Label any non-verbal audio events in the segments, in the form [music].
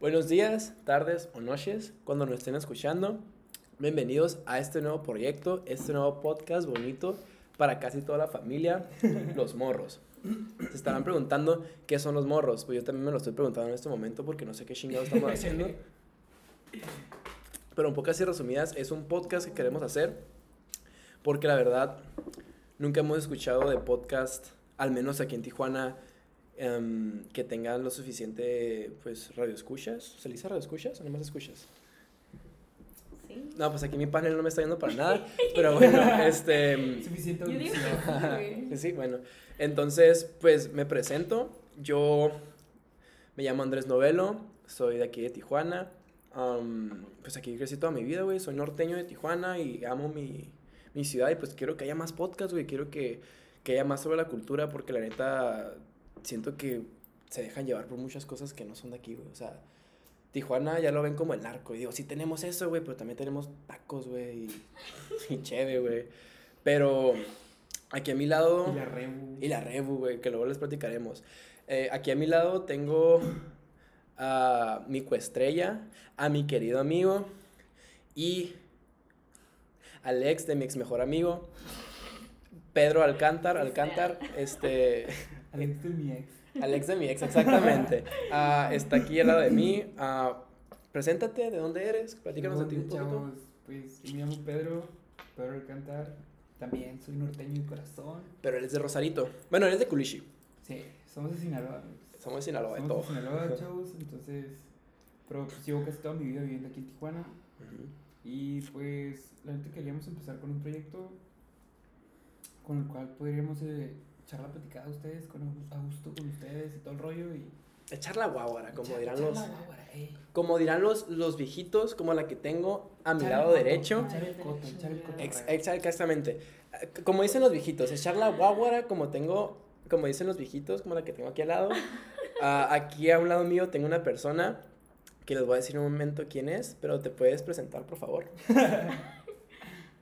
Buenos días, tardes o noches, cuando nos estén escuchando. Bienvenidos a este nuevo proyecto, este nuevo podcast bonito para casi toda la familia, [laughs] Los Morros. Se estarán preguntando qué son los morros. Pues yo también me lo estoy preguntando en este momento porque no sé qué chingados estamos [laughs] haciendo. Pero en pocas y resumidas, es un podcast que queremos hacer porque la verdad nunca hemos escuchado de podcast, al menos aquí en Tijuana, em, que tengan lo suficiente, pues, radioescuchas. ¿Se le dice radioescuchas o no más escuchas? Sí. No, pues aquí mi panel no me está yendo para nada, [laughs] pero bueno, este... Suficiente audición. que sí. [laughs] Sí, bueno. Entonces, pues me presento. Yo me llamo Andrés Novelo, soy de aquí de Tijuana. Pues aquí crecí toda mi vida, güey. Soy norteño de Tijuana y amo mi, mi ciudad. Y pues quiero que haya más podcasts, güey. Quiero que, que haya más sobre la cultura porque la neta siento que se dejan llevar por muchas cosas que no son de aquí, güey. O sea, Tijuana ya lo ven como el narco. Y digo, sí tenemos eso, güey, pero también tenemos tacos, güey. Y, y cheve, güey. Pero aquí a mi lado... Y la rebu. Y la Rebu, güey, que luego les platicaremos. Eh, aquí a mi lado tengo a mi coestrella, a mi querido amigo y al ex de mi ex mejor amigo, Pedro Alcántar, Alcántar, este, Alex de mi ex. al ex de mi ex, exactamente. [laughs] Ah, está aquí al lado de mí. Ah, preséntate, ¿de dónde eres? Platícanos de ti un poquito. chavos. Pues me llamo Pedro, Pedro Alcántar. También soy norteño de corazón. Pero él es de Rosarito. Bueno, él es de Culichi. Sí, somos de Sinaloa. Somos de Sinaloa, de Somos todo. de Sinaloa, [laughs] chavos. Entonces, pero pues llevo casi toda mi vida viviendo aquí en Tijuana. Y pues, la neta queríamos empezar con un proyecto con el cual podríamos eh, echar la platicada a ustedes, con, a gusto con ustedes y todo el rollo. Y Echar la guaguara, como echar- dirán echar los... la guáguara, ey. Como dirán los, los viejitos, como la que tengo a mi Echar lado el coto, derecho. Echar el coto, echar el coto. Ex- ex- exactamente. Eh, Como dicen los viejitos, echar la guaguara como tengo, como dicen los viejitos, como la que tengo aquí al lado. [laughs] Ah, aquí a un lado mío tengo una persona que les voy a decir en un momento quién es, pero te puedes presentar, por favor. [laughs]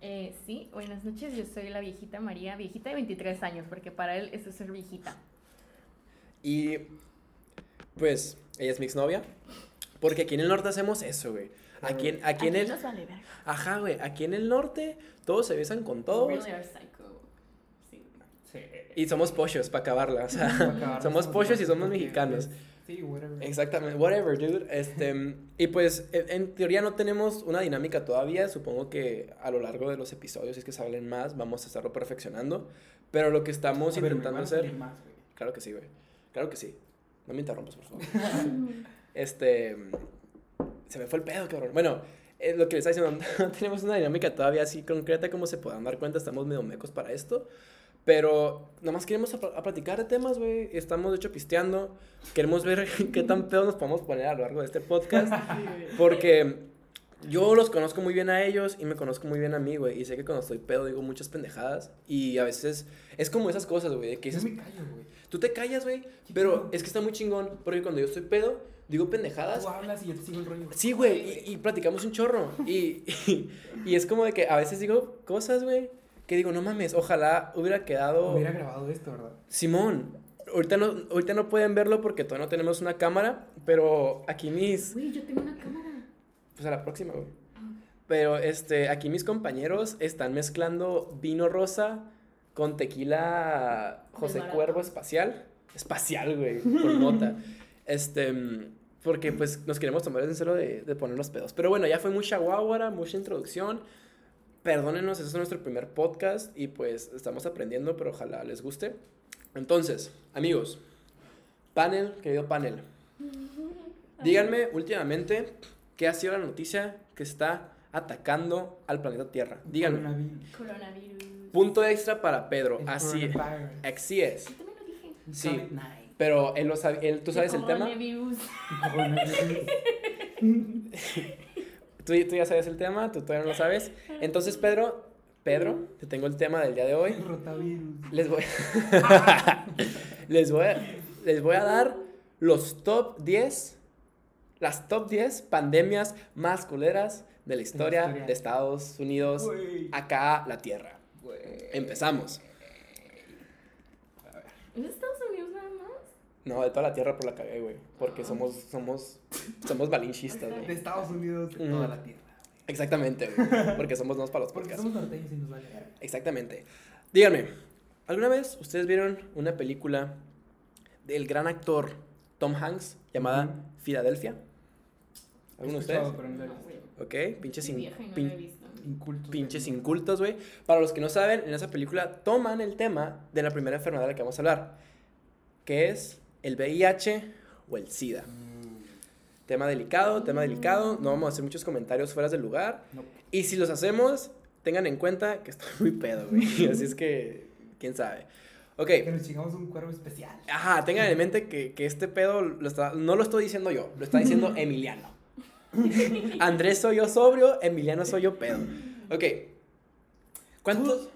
Eh, sí, buenas noches, yo soy la viejita María, viejita de 23 años, porque para él eso es ser viejita. Y pues ella es mi exnovia. Porque aquí en el norte hacemos eso, güey. Aquí en, aquí en el... nos vale verga. Ajá, güey. Aquí en el norte todos se besan con todos. Really are psycho. Sí. Sí. Y somos pollos para acabarla. O sea, somos pollos y somos mexicanos. Sí, whatever. Exactamente, whatever, dude. Este, y pues, en, en teoría no tenemos una dinámica todavía. Supongo que a lo largo de los episodios, si es que salen más, vamos a estarlo perfeccionando. Pero lo que estamos ver, intentando hacer. más, güey. Claro que sí, güey. Claro que sí. No me interrumpas, por favor. [laughs] este. Se me fue el pedo, cabrón. Bueno, eh, lo que les estaba diciendo, [laughs] no tenemos una dinámica todavía así concreta como se puedan dar cuenta. Estamos medio mecos para esto. Pero nada más queremos a, a platicar de temas, güey. Estamos, de hecho, pisteando. Queremos ver [laughs] qué tan pedo nos podemos poner a lo largo de este podcast. [laughs] Porque yo los conozco muy bien a ellos y me conozco muy bien a mí, güey. Y sé que cuando estoy pedo digo muchas pendejadas. Y a veces es como esas cosas, güey, que Yo dices, me callo, güey. Tú te callas, güey, pero es que está muy chingón, porque cuando yo estoy pedo, digo pendejadas. Tú hablas y yo te sigo el rollo. Sí, güey, y, y platicamos un chorro. Y, [laughs] y, y es como de que a veces digo cosas, güey, que digo, no mames, ojalá hubiera quedado... Hubiera grabado esto, ¿verdad? Simón, ahorita no, ahorita no pueden verlo porque todavía no tenemos una cámara, pero aquí mis... Güey, yo tengo una cámara. Pues a la próxima, güey. Pero este, aquí mis compañeros están mezclando vino rosa con tequila José Cuervo espacial. Espacial, güey, con nota. [laughs] Este, porque pues nos queremos tomar en serio de, de poner los pedos. Pero bueno, ya fue mucha guaguara, mucha introducción. Perdónenos, este es nuestro primer podcast y pues estamos aprendiendo, pero ojalá les guste. Entonces, amigos, panel, querido panel, [laughs] díganme últimamente qué ha sido la noticia que está atacando al planeta Tierra. Díganme. Coronavirus. Coronavirus. Punto extra para Pedro. El Así, así es. Yo también lo dije. Sí. COVID-19. Pero él lo sabe, él, ¿tú sabes el tema? Coronavirus. [laughs] ¿Tú, tú ya sabes el tema, tú todavía no lo sabes. [laughs] Entonces, Pedro, Pedro, te tengo el tema del día de hoy. Rotavirus. Les voy, [laughs] les voy, a, les voy a dar los top 10, las top 10 pandemias más culeras de la historia historia. de Estados Unidos, acá la Tierra. Empezamos. ¿Es de Estados Unidos nada más? No, de toda la tierra por la cagué, güey. Porque Ah. somos, somos, somos balinchistas, De güey. Estados Unidos, de Mm. toda la tierra. Exactamente, güey. Porque somos dos para los Porque podcasts. somos norteños y nos vale. Exactamente. Díganme, ¿alguna vez ustedes vieron una película del gran actor Tom Hanks llamada. Filadelfia? ¿Alguno de ustedes? no. Ok, pinches, in- no pin-. Incultos. pinches incultos, güey. Para los que no saben, en esa película toman el tema de la primera enfermedad de la que vamos a hablar, que es el VIH o el SIDA. Tema delicado, tema delicado. No vamos a hacer muchos comentarios fuera del lugar. No. Y si los hacemos, tengan en cuenta que estoy muy pedo, güey. [laughs] Así es que, quién sabe. Ok. Que nos chingamos un cuervo especial. Ajá, tengan en mente que, que este pedo lo está- no lo estoy diciendo yo, lo está diciendo [laughs] Emiliano. [laughs] Andrés soy yo sobrio, Emiliano soy yo pedo. Ok. ¿Cuántos? Pu-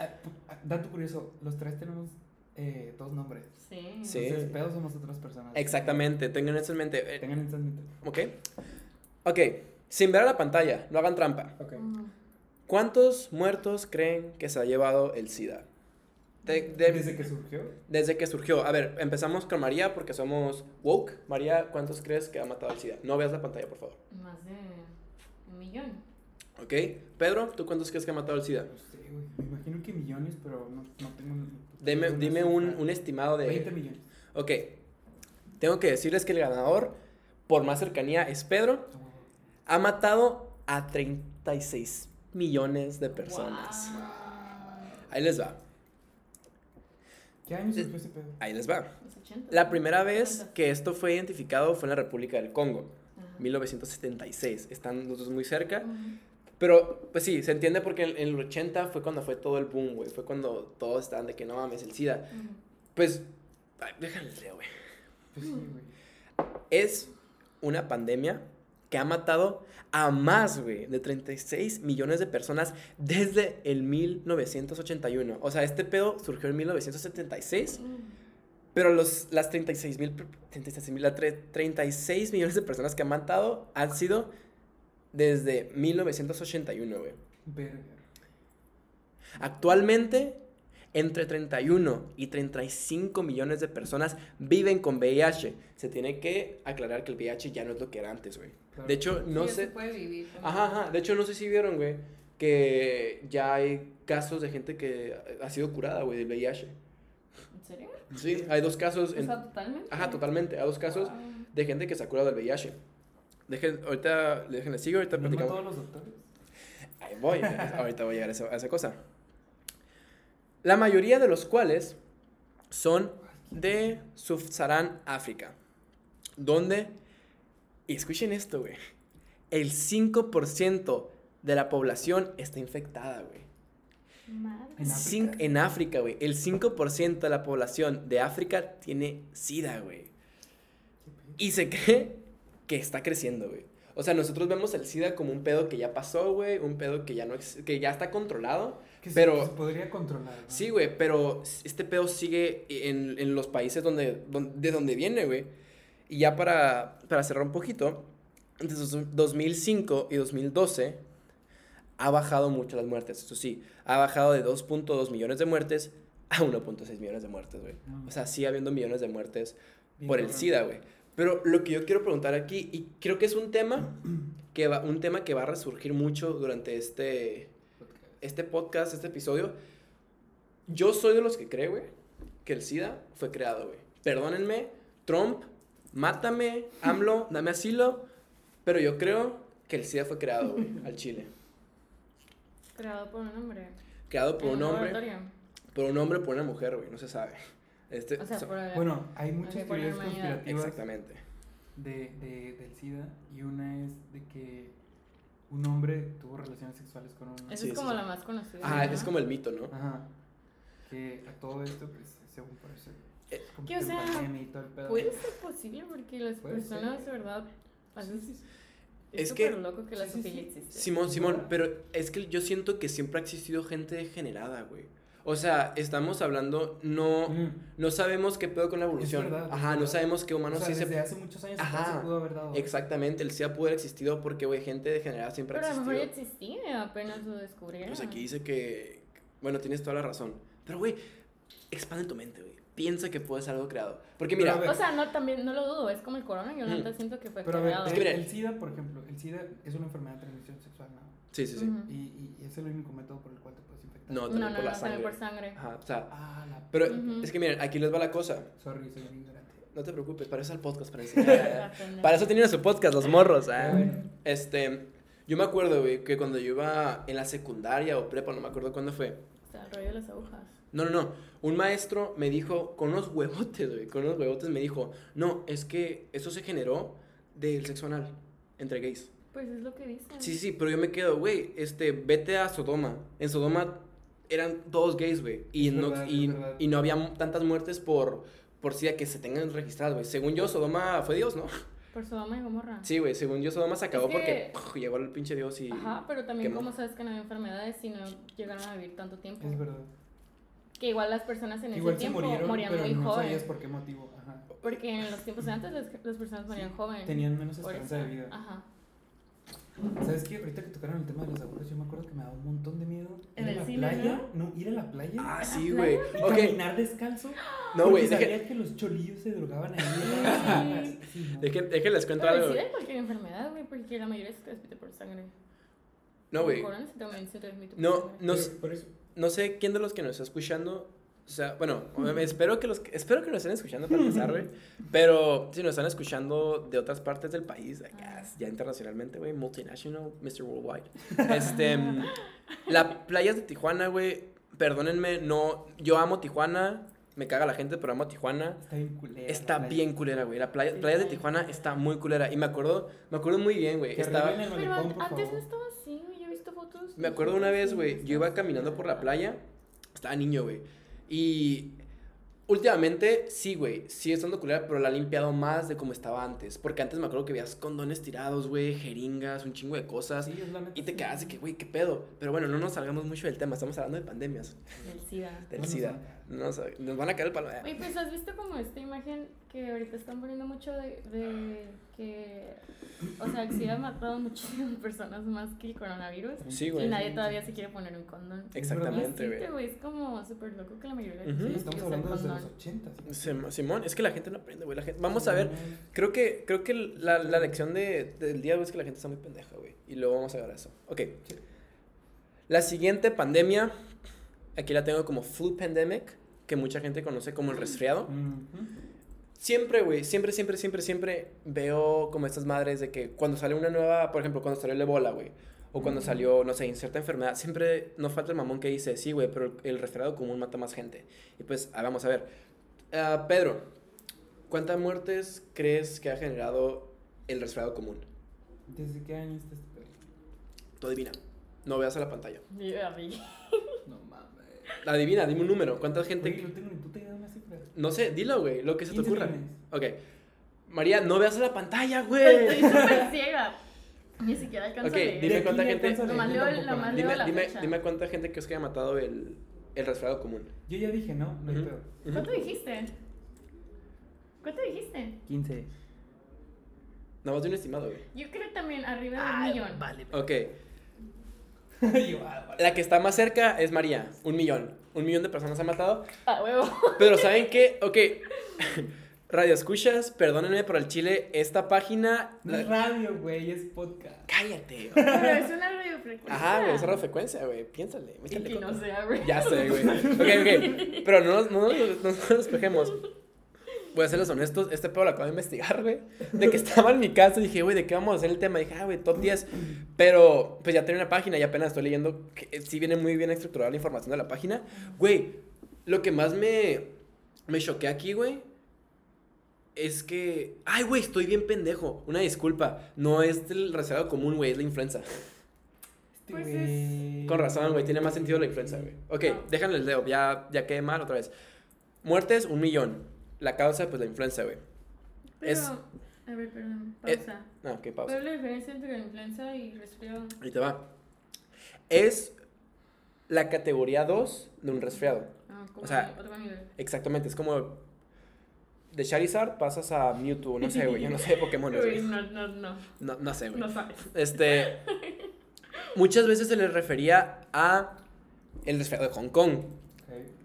ah, dato curioso, los tres tenemos eh, dos nombres. Sí. Sí. Entonces, pedos somos otras personas. Exactamente, tengan eso en mente. Eh, Tengan eso en mente. Ok. Ok, sin ver a la pantalla, no hagan trampa. Ok. Ujú. ¿Cuántos muertos creen que se ha llevado el SIDA? De- de- Desde que surgió, desde que surgió. A ver, empezamos con María porque somos woke. María, ¿cuántos crees que ha matado el SIDA? No veas la pantalla, por favor. Más de un millón. Ok. Pedro, ¿tú cuántos crees que ha matado el SIDA? no sé, güey. Me imagino que millones, pero no, no tengo. Dime, un, un estimado de... 20 millones. Ok. Tengo que decirles que el ganador, por más cercanía, es Pedro. Ha matado a 36 millones de personas. Ahí les va. ¿Qué año surgió ese pedo? Ahí les va. Los 80. La primera vez que esto fue identificado fue en la República del Congo, Ajá. 1976. Están los dos muy cerca. Pero, pues sí, se entiende porque en, en el 80 fue cuando fue todo el boom, güey. Fue cuando todos estaban de que no mames, el SIDA. Pues, ay, déjales leo, güey. Pues. Es una pandemia que ha matado a más, güey, de 36 millones de personas desde el 1981. O sea, este pedo surgió en 1976. Ujú. Pero los, las 36 mil, 36 mil, las tre- 36 millones de personas que han matado han sido desde 1981, güey. Verga. Actualmente, entre 31 y 35 millones de personas viven con VIH. Se tiene que aclarar que el VIH ya no es lo que era antes, güey. Claro. De hecho, no Sí, sé... se puede vivir. Ajá, ajá. De hecho, no sé si vieron, güey, que ya hay casos de gente que ha sido curada, güey, del VIH. ¿En serio? Sí, hay dos casos... O en- sea, totalmente. Ajá, totalmente. Hay dos casos de gente que se ha curado del VIH. Dejen, ahorita, déjenle sigo, ahorita ¿No mató platicamos. a los doctores? Ahí voy, [laughs] ahorita voy a llegar a esa, a esa cosa. La mayoría de los cuales son de Sub-Saharán África, donde, y escuchen esto, güey, el 5% de la población está infectada, güey. Madre. En. En África, güey. El 5% de la población de África tiene SIDA, güey. Y se cree que está creciendo, güey. O sea, nosotros vemos el SIDA como un pedo que ya pasó, güey. Un pedo que ya no que ya está controlado. Que Pero- se podría controlar. ¿no? Sí, güey, pero este pedo sigue en, en los países donde, don- de donde viene, güey. Y ya para, para cerrar un poquito, entre dos- 2005 y 2012 ha bajado mucho las muertes. Eso sí, ha bajado de 2.2 millones de muertes a 1.6 millones de muertes, güey. No, O sea, sigue habiendo millones de muertes por el. SIDA, güey. Pero lo que yo quiero preguntar aquí, y creo que es un tema [clears throat] que va, un tema que va a resurgir mucho durante este, este podcast, este episodio. Yo soy de los que cree, güey, que el SIDA fue creado, güey. Perdónenme, Trump, mátame, AMLO, [laughs] dame asilo, pero yo creo que el SIDA fue creado, güey, [laughs] al Chile. Creado por un hombre. Creado por un hombre, por un hombre, por una mujer, güey, no se sabe. Este, O sea, so- por el- Bueno, hay muchas teorías conspirativas exactamente. de, de, del SIDA y una es de que un hombre tuvo relaciones sexuales con una. Esa Sí, es sí, como sí. la más conocida. Ah, ¿no? es como el mito, ¿no? Ajá. Que a todo esto, pues, según parece. Eh, como que, o sea. Puede ser posible porque las personas, ser. de verdad, veces Sí, es Es que- loco que la existe. Simón, Simón, pero es que yo siento que siempre ha existido gente degenerada, güey. O sea, estamos hablando, no, Mm. no sabemos qué pedo con la evolución. verdad, es Ajá, no sabemos qué O humanos sea, sí desde se... hace muchos años Ajá, se pudo haber dado. Exactamente, el SIDA pudo haber existido porque, güey, gente degenerada siempre Pero ha a lo mejor ya existido. existía, apenas lo descubrieron. Pues aquí dice que, bueno, tienes toda la razón. Pero, güey, expande tu mente, güey. piensa que puede ser algo creado. Porque mira, Pero ver, O sea, no, también no lo dudo, es como el corona, yo Mm. neta siento que fue Pero ver, creado. Es que el, mira- el SIDA, por ejemplo, el SIDA es una enfermedad de transmisión sexual, ¿no? sí, sí, sí. Y, y es el único método por el cual te No, No, también no, por no, la también sangre. por sangre. Ajá, o sea, Ah, la... pero Ujú. es que miren, aquí les va la cosa. Sorry, soy un ignorante. No te preocupes, para eso es el podcast, para [laughs] pendeja. para eso tienen su podcast, los morros. bueno, Este, yo me acuerdo, güey, que cuando yo iba en la secundaria o prepa, no me acuerdo cuándo fue. O sea, el rollo de las agujas. No, no, no. Un maestro me dijo, con unos huevotes, güey, con unos huevotes me dijo, no, es que eso se generó del sexo anal entre gays. Pues es lo que dicen. Sí, sí, pero yo me quedo, güey, este, vete a Sodoma. En Sodoma eran todos gays, güey. Y, no, verdad, y, no había tantas muertes por, por SIDA que se tengan registradas, güey. Según yo, Sodoma fue Dios, ¿no? Por Sodoma y Gomorra. Sí, güey, según yo, Sodoma se acabó que- porque puf, llegó el pinche Dios y... Ajá, pero también quemó. como sabes que no había enfermedades y no llegaron a vivir tanto tiempo. es verdad. Que igual las personas en Igual ese se tiempo murieron, morían pero muy no jóvenes. sabías por qué motivo. Ajá. Porque en los tiempos de antes las, las personas morían Sí, jóvenes. Tenían menos esperanza de vida. Ajá. ¿Sabes qué? Ahorita que tocaron el tema de las agujas, yo me acuerdo que me daba un montón de miedo. En ir a el la cine, playa. ¿no? ir a la playa. Ah, ¿A sí, güey. y Ok, caminar descalzo. no, güey, porque deje- que los cholillos se drogaban ahí. Sí. Sí, no. deje- déjenles cuento Pero algo, sí cualquier enfermedad, güey, porque la mayoría se transmite por sangre. No, güey. No, no, Pero por no sé quién de los que nos está escuchando, o sea, bueno, espero que los espero que nos estén escuchando para empezar, güey. Pero si nos están escuchando de otras partes del país, acá, ya internacionalmente, güey, multinational, Mr. Worldwide. Este, mm, la playas de Tijuana, güey, perdónenme, no, yo amo Tijuana, me caga la gente, pero amo Tijuana. Está bien culera. Está playa. bien culera, güey. La playa, Sí, playas de Tijuana está muy culera. Y me acuerdo, me acuerdo muy bien, güey. Estaba, Pero antes no estaba así, güey. Yo he visto fotos. Me acuerdo una vez, güey, yo iba caminando por la playa, estaba niño, güey. Y últimamente, sí, güey, sigue estando culera, pero la ha limpiado más de como estaba antes. Porque antes me acuerdo que veías condones tirados, güey, jeringas, un chingo de cosas. Sí, es la neta, Y te quedas de que, güey, qué pedo. Pero bueno, no nos salgamos mucho del tema, estamos hablando de pandemias, Del SIDA. del SIDA. Nos, nos van a caer el palo. Oye, pues has visto como esta imagen que ahorita están poniendo mucho de, de que, o sea, el SIDA ha matado muchísimas personas más que el coronavirus. Sí, Y güey. nadie todavía se quiere poner un condón. Exactamente, Y güey. sí, güey, es como súper loco que la mayoría de la Ujú. gente Sí, estamos hablando desde los condón. 80. ¿sí? Sim- Simón, es que la gente no aprende, güey. la gente- Vamos a ver, creo que, creo que la, la lección de, del día, güey, es que la gente está muy pendeja, güey. Y luego vamos a ver eso. Ok. La siguiente pandemia, aquí la tengo como flu pandemic, que mucha gente conoce como el resfriado. Siempre, güey, siempre, siempre, siempre, siempre veo como estas madres de que cuando sale una nueva, por ejemplo, cuando salió el ébola, güey, o cuando salió, no sé, cierta enfermedad, siempre nos falta el mamón que dice, sí, güey, pero el, resfriado común mata más gente. Y pues, ah, vamos a ver. Ah, Pedro, ¿cuántas muertes crees que ha generado el resfriado común? ¿Desde qué año está este? Tú adivina. No veas a la pantalla. A mí. No. Adivina, dime un número. ¿Cuánta gente? No tengo ni puta idea de una cifra. No sé, dilo, güey, lo que se te 15 ocurra. millones. Ok. María, no veas la pantalla, Estoy güey. súper ciega. Ni siquiera alcanzo Ok, a leer. dime cuánta gente- Nomás leo leo Dime, la dime, fecha. dime cuánta gente crees que haya matado el, el resfriado común. Yo ya dije, no, no hay Ujú. pedo. ¿Cuánto dijiste? ¿Cuánto dijiste? 15. Nada más de un estimado, güey. Yo creo también arriba de un Ah, millón. Vale. Ok. [laughs] Ah. La que está más cerca es María. Un millón. Un millón de personas han matado. Ah, huevo. Pero ¿saben qué? [laughs] Ok. [laughs] Radio escuchas, perdónenme por el chile. Esta página. No es radio, güey, es podcast. Cállate. Pero es una radiofrecuencia. Ajá, güey, esa radiofrecuencia, güey. Piénsale. Y que no sea, güey. Ya sé, güey. Ok, ok. Pero no, nos- no, nos- no nos despejemos. Voy a serles honestos, este pedo lo acabo de investigar, güey. De que estaba en mi casa y dije, güey, ¿de qué vamos a hacer el tema? dije, ah, güey, top 10. Pero, pues ya tenía una página y apenas estoy leyendo. Que eh, sí viene muy bien estructurada la información de la página. Güey, lo que más me, me choqué aquí, güey, es que. Ay, güey, estoy bien pendejo. Una disculpa. No es el resfriado común, güey, es la influenza. Pues güey. Con razón, güey, tiene más sentido la influenza, güey. Ok, Ah. déjenle el dedo, ya, ya quedé mal otra vez. Muertes, un millón. La causa, pues la influenza, güey. Pero, Es- a ver, perdón. Eh, Pausa. No, qué pausa. ¿Cuál es la diferencia entre la influenza y resfriado? Ahí te va. Es la categoría 2 de un resfriado. Ah, como O sea, otro nivel. Exactamente, es como de Charizard pasas a Mewtwo, no sé, güey, yo no sé de Pokémon, [laughs] Uy, no, no, no. No, no sé, güey. No sabes. Este, muchas veces se le refería a el resfriado de Hong Kong.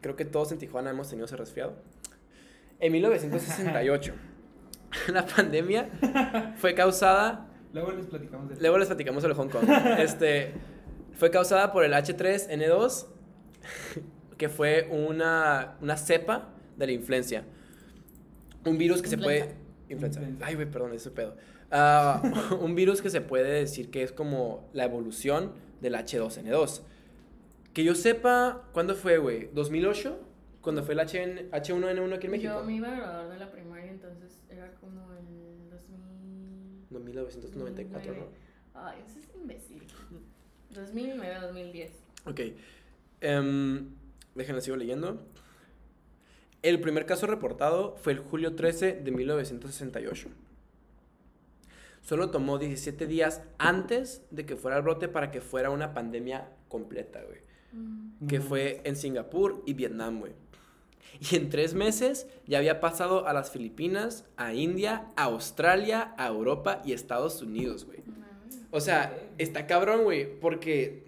Creo que todos en Tijuana hemos tenido ese resfriado. En 1968, [laughs] la pandemia fue causada Luego les platicamos de Luego les platicamos sobre Hong Kong. [laughs] Este, fue causada por el H3N2, [laughs] que fue una, una cepa de la influencia. Un virus que se puede... Influenza. Influenza. Ay, güey, perdón, ese pedo. Ah, un virus que se puede decir que es como la evolución del H2N2. Que yo sepa, ¿cuándo fue, güey? ¿2008? Cuando fue el HN H1N1 aquí en México. Yo me iba a graduar de la primaria, entonces era como el 2000. No, 1994, ¿no? Ay, ese es imbécil. 2009, 2010. Ok. Em, déjenme sigo leyendo. El primer caso reportado fue el julio 13 de 1968. Solo tomó 17 días antes de que fuera el brote para que fuera una pandemia completa, güey. Mm. Que fue en Singapur y Vietnam, güey. [laughs] Y en tres meses ya había pasado a las Filipinas, a India, a Australia, a Europa y Estados Unidos, güey. O sea, está cabrón, güey, porque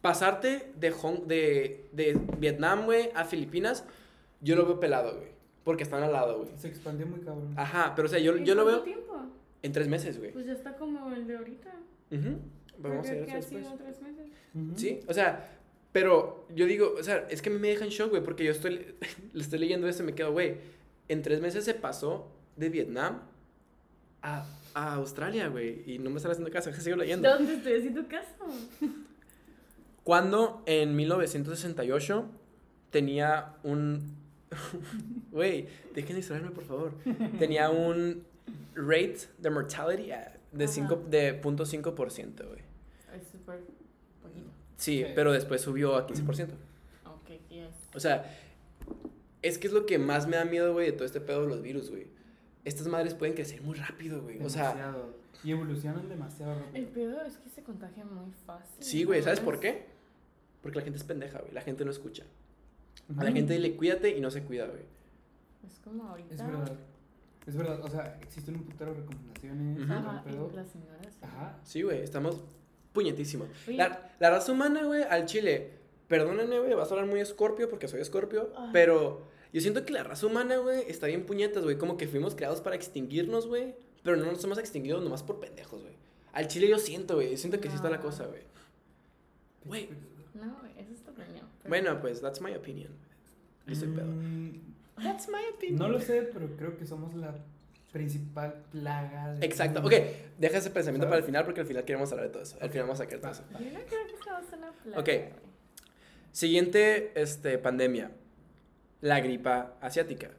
pasarte de, Hong- de, de Vietnam, güey, a Filipinas, yo lo veo pelado, güey. Porque están al lado, güey. Se expandió muy cabrón. Ajá, pero o sea, yo, ¿En yo lo cuánto veo tiempo? en tres meses, güey. Pues ya está como el de ahorita. Ujú. Vamos a ver después. sido tres meses. Ujú. Sí, o sea, pero yo digo, o sea, es que a mí me dejan shock, güey, porque yo estoy, [laughs] le estoy leyendo esto y me quedo, güey, en tres meses se pasó de Vietnam a, a Australia, güey, y no me están haciendo caso, que [laughs] sigo leyendo. ¿Dónde estoy haciendo caso? Cuando en 1968 tenía un... [laughs] Güey, dejen de distraerme, por favor. Tenía un rate de mortality ah, de, Ajá. cinco, de 0.5%, güey. Es súper. Sí, Sí. pero después subió a 15%. Ok, yes. O sea, es que es lo que más me da miedo, güey, de todo este pedo de los virus, güey. Estas madres pueden crecer muy rápido, güey. O sea, Demasiado. Y evolucionan demasiado El rápido. pedo es que se contagia muy fácil. sí, güey, ¿sabes por qué? Porque la gente es pendeja, güey. La gente no escucha. A la gente dile cuídate y no se cuida, güey. Es como ahorita. Es verdad. Es verdad. O sea, existen un putero de recomendaciones. El Ajá, pedo. las señoras. Ajá. Sí, güey, estamos puñetísimos. Oye, La, la raza humana, güey, al chile, perdónenme, güey, vas a hablar muy escorpio porque soy escorpio, Ay. pero yo siento que la raza humana, güey, está bien puñetas, güey, como que fuimos creados para extinguirnos, güey, pero no nos hemos extinguido nomás por pendejos, güey. Al chile yo siento, güey, yo siento que sí está la No. cosa, güey. Güey. No, güey, esa es tu opinión. pero- Bueno, pues, that's my opinion. Yo soy pedo. Mm, That's my opinion. No lo sé, pero creo que somos la principal plaga. del Exacto, ok, deja ese pensamiento ¿Sabes? para el final porque al final queremos hablar de todo eso. Al final vamos a sacar todo eso. Yo no creo que sea una plaga. Ok. Siguiente este, pandemia, la gripa asiática,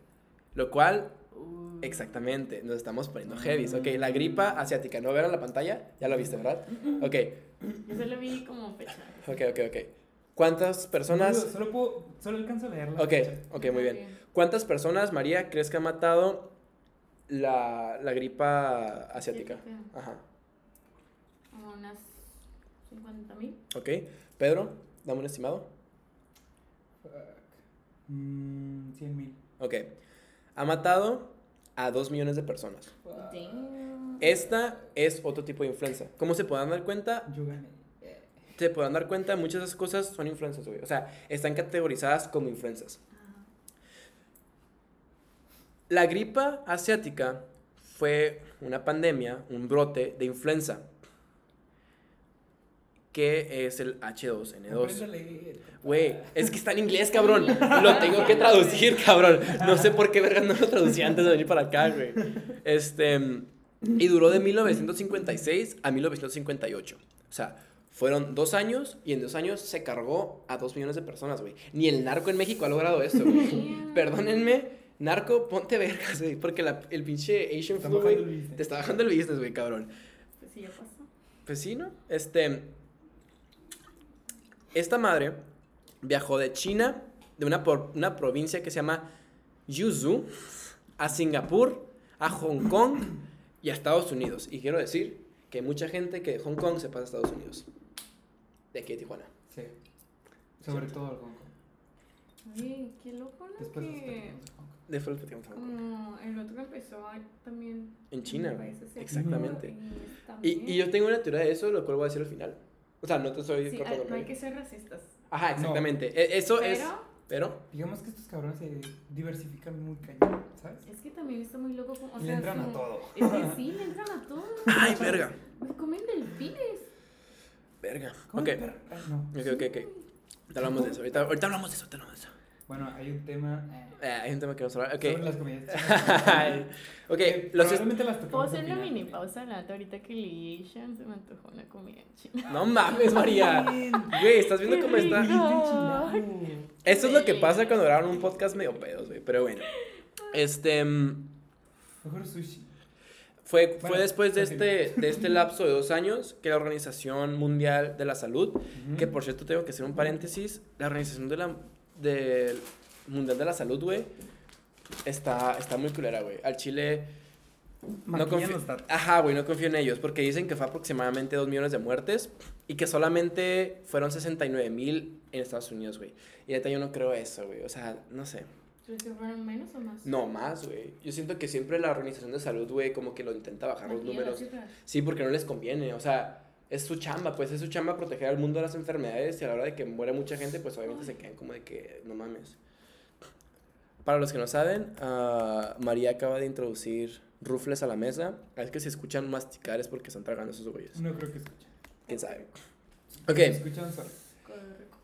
lo cual Uh. Exactamente, nos estamos poniendo heavies. Ok, la gripa asiática, ¿no vieron la pantalla? Ya lo viste, ¿verdad? [laughs] Ok, Yo solo vi como fecha. ok, ok, ok. ¿Cuántas personas? Solo, solo puedo, solo alcanzo a leerla. Ok, ok, muy bien. ¿Cuántas personas, María, crees que ha matado la, la gripa asiática? Asiática. Ajá, Como unas 50 mil. ok. Pedro, dame un estimado. Fuck. Mm, 100 mil. Ok. Ha matado a dos millones de personas. Damn. Esta es otro tipo de influenza. ¿Cómo se podrán dar cuenta? Yo gané. Se podrán dar cuenta, muchas de esas cosas son influencias, güey. O sea, están categorizadas como influencias. La gripa asiática fue una pandemia, un brote de influenza, que es el Aprende a H2N2. leer, papá. Güey, es que está en inglés, cabrón. Lo tengo que traducir, cabrón. No sé por qué verga no lo traducí antes de venir para acá, güey. Este, y duró de 1956 a 1958. O sea, fueron dos años y en dos años se cargó a dos millones de personas, güey. Ni el narco en México ha logrado eso, güey. [laughs] Perdónenme, narco, ponte vergas, güey. Porque la- el pinche Asian Está flu, güey, te está bajando el business, güey, cabrón. Pues sí, ya pasó. Pues sí, ¿no? Este. Esta madre viajó de China, de una, por- una provincia que se llama Yuzhou, a Singapur, a Hong Kong y a Estados Unidos. Y quiero decir que hay mucha gente que de Hong Kong se pasa a Estados Unidos. De aquí de Tijuana. Sí. Sobre todo el Hong Kong. Oye, qué loco, ¿no? Después que de fue Hong Kong. como el otro empezó ahí también. En China, en Exactamente. y Y, yo tengo una teoría de eso, lo cual voy a decir al final. O sea, no te estoy Sí, hay- no hay que ser racistas. Ajá, exactamente. E- Eso Pero es. Pero, Digamos que estos cabrones se diversifican muy cañón, ¿sabes? Es que también está muy loco. O le sea, entran a todo. Es que sí, le entran a todo. [laughs] ay, verga. Me comen delfines. Verga. ¿Cómo Ok, el? Ah, no. ok, ok, ok. Ahorita hablamos de eso. Ahorita, ahorita hablamos de eso, ahorita hablamos de eso. Bueno, hay un tema eh, Eh, hay un tema que vamos a hablar. sobre Ok. las comidas. [laughs] ok, Que los. Probablemente las Puedo tocamos hacer al una mini pausa lata ahorita que leí Shan se me antojó una comida china. No mames, María. [laughs] Güey, ¿estás viendo cómo está? Esto es lo que pasa cuando graban un podcast medio pedos, güey. Pero bueno. Este. mm, Mejor sushi. Fue, fue después de este, de este lapso de dos años que la Organización Mundial de la Salud, que por cierto tengo que hacer un paréntesis, la Organización de la, del Mundial de la Salud, güey, está, está muy culera, güey. Al Chile, no confío, los datos. ajá, güey, no confío en ellos, porque dicen que fue aproximadamente 2 millones de muertes y que solamente fueron 69 mil en Estados Unidos, güey. Y ahorita yo no creo eso, güey, o sea, no sé. ¿Crees que fueron menos o más? No, más, güey. Yo siento que siempre la Organización de Salud, güey, como que lo intenta bajar los números. Sí, porque no les conviene, o sea, es su chamba, pues es su chamba proteger al mundo de las enfermedades y a la hora de que muere mucha gente, pues obviamente se quedan como de que no mames. Para los que no saben, ah, María acaba de introducir rufles a la mesa. Es que si escuchan masticar es porque están tragando esos güeyes. No creo que escuchen. ¿Quién sabe? Ok. escuchan.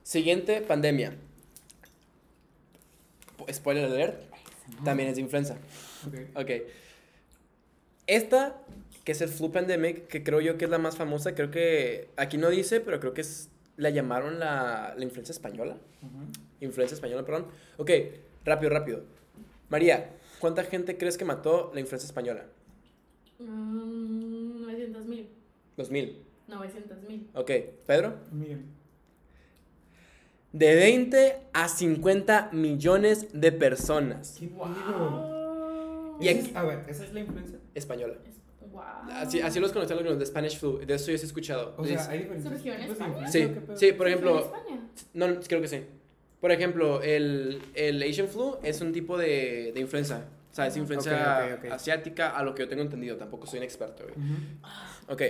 Siguiente pandemia. Po- Spoiler alert, también es de influenza. Ok. Ok. Esta, que es el flu pandemic, que creo yo que es la más famosa, creo que aquí no dice, pero creo que es la llamaron la, la influenza española. Ujú. Influenza española, perdón. Ok, rápido, rápido. María, ¿cuánta gente crees que mató la influenza española? Mm, 900 mil. 2000. 900 mil. Ok, Pedro. Miguel. De 20 a 50 millones de personas. ¿Qué? Wow. Y Esa aquí- es- a ver, ¿esa es la influencia? Española. Wow. Así, así los conocen los de Spanish flu. De eso yo he escuchado. O sea, hay diferentes ¿Surgió en España? Sí, sí, por ¿Fue ejemplo, en España? No, creo que sí. Por ejemplo, el, el Asian flu es un tipo de, de influenza. O sea, es Ajá. influencia Ok, ok, ok. asiática, a lo que yo tengo entendido. Tampoco soy un experto, güey. Ujú. Ok.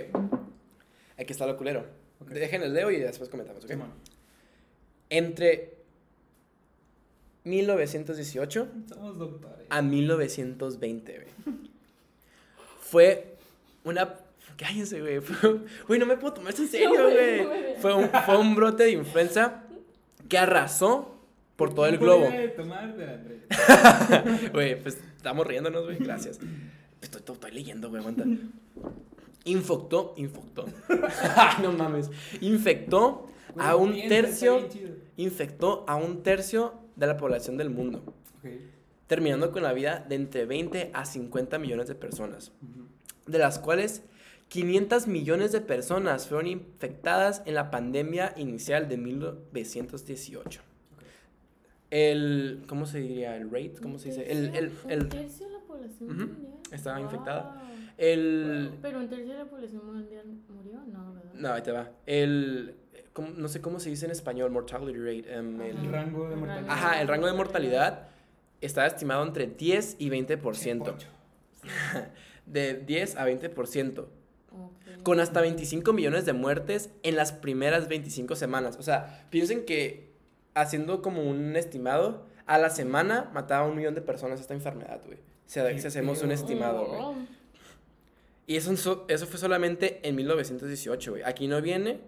Aquí está lo culero. Dejen el leo y después comentamos, ¿ok? Entre 1918 Somos doctores. a 1920, güey. Fue una... Cállense, güey. Güey, no me puedo tomar esto en serio, güey, no Fue un, fue un brote de influenza que arrasó por todo el globo. [laughs] Güey, pues estamos riéndonos, güey, gracias. Estoy, estoy, estoy leyendo, güey, aguanta. Infectó, infectó. [laughs] no mames. Infectó a un tercio, infectó a un tercio de la población del mundo, Ok. Terminando con la vida de entre 20 a 50 millones de personas, de las cuales 500 millones de personas fueron infectadas en la pandemia inicial de 1918. El, ¿cómo se diría? El rate, ¿cómo se dice? El, el, Un el, tercio de la población Ujú, mundial. estaba infectada. Wow. el, Pero un tercio de la población mundial murió, no, ¿verdad? no, ahí te va. El, ¿cómo- no sé cómo se dice en español, mortality rate. em, el- El rango de El mortalidad. ajá, el rango de mortalidad está estimado entre 10 y 20%. Pocho. [laughs] De 10 a 20%. Ok. Con hasta 25 millones de muertes en las primeras 25 semanas. O sea, piensen que haciendo como un estimado, a la semana mataba a un millón de personas esta enfermedad, güey. Si, hacemos un estimado, güey. Oh. Y eso, so- eso fue solamente en 1918, güey. Aquí no viene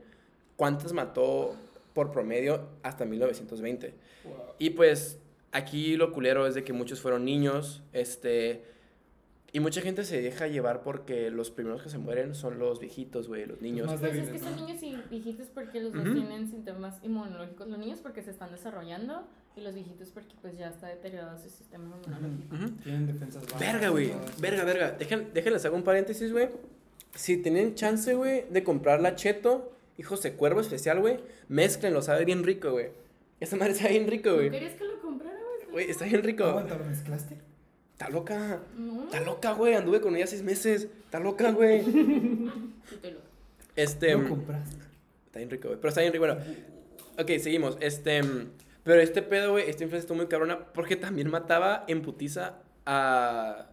cuántos mató por promedio hasta 1920. Wow. Y pues aquí lo culero es de que muchos fueron niños, este... Y mucha gente se deja llevar porque los primeros que se mueren son los viejitos, güey, los niños. Más Pues es débiles, que son ¿no? niños y viejitos porque los dos Ujú. tienen síntomas inmunológicos. Los niños porque se están desarrollando y los viejitos porque pues ya está deteriorado su sistema inmunológico. Ujú. Tienen defensas bajas. Verga, güey. Verga, verga. Dejen, déjenles hago un paréntesis, güey. Si tienen chance, güey, de comprar la cheto, hijos de cuervo especial, güey, mezclenlo, sabe bien rico, güey. Esta madre sabe bien rico, ¿No güey. querías que lo comprara, güey? Está bien rico. Aguanta, ¿lo mezclaste? Está loca. Está loca, güey. Anduve con ella seis meses. Está loca, güey. Te Este. Lo compraste. Está bien rico, güey. Pero está bien rico. Bueno, ok, seguimos. Este. Pero este pedo, güey, esta influencia estuvo muy cabrona porque también mataba en putiza a.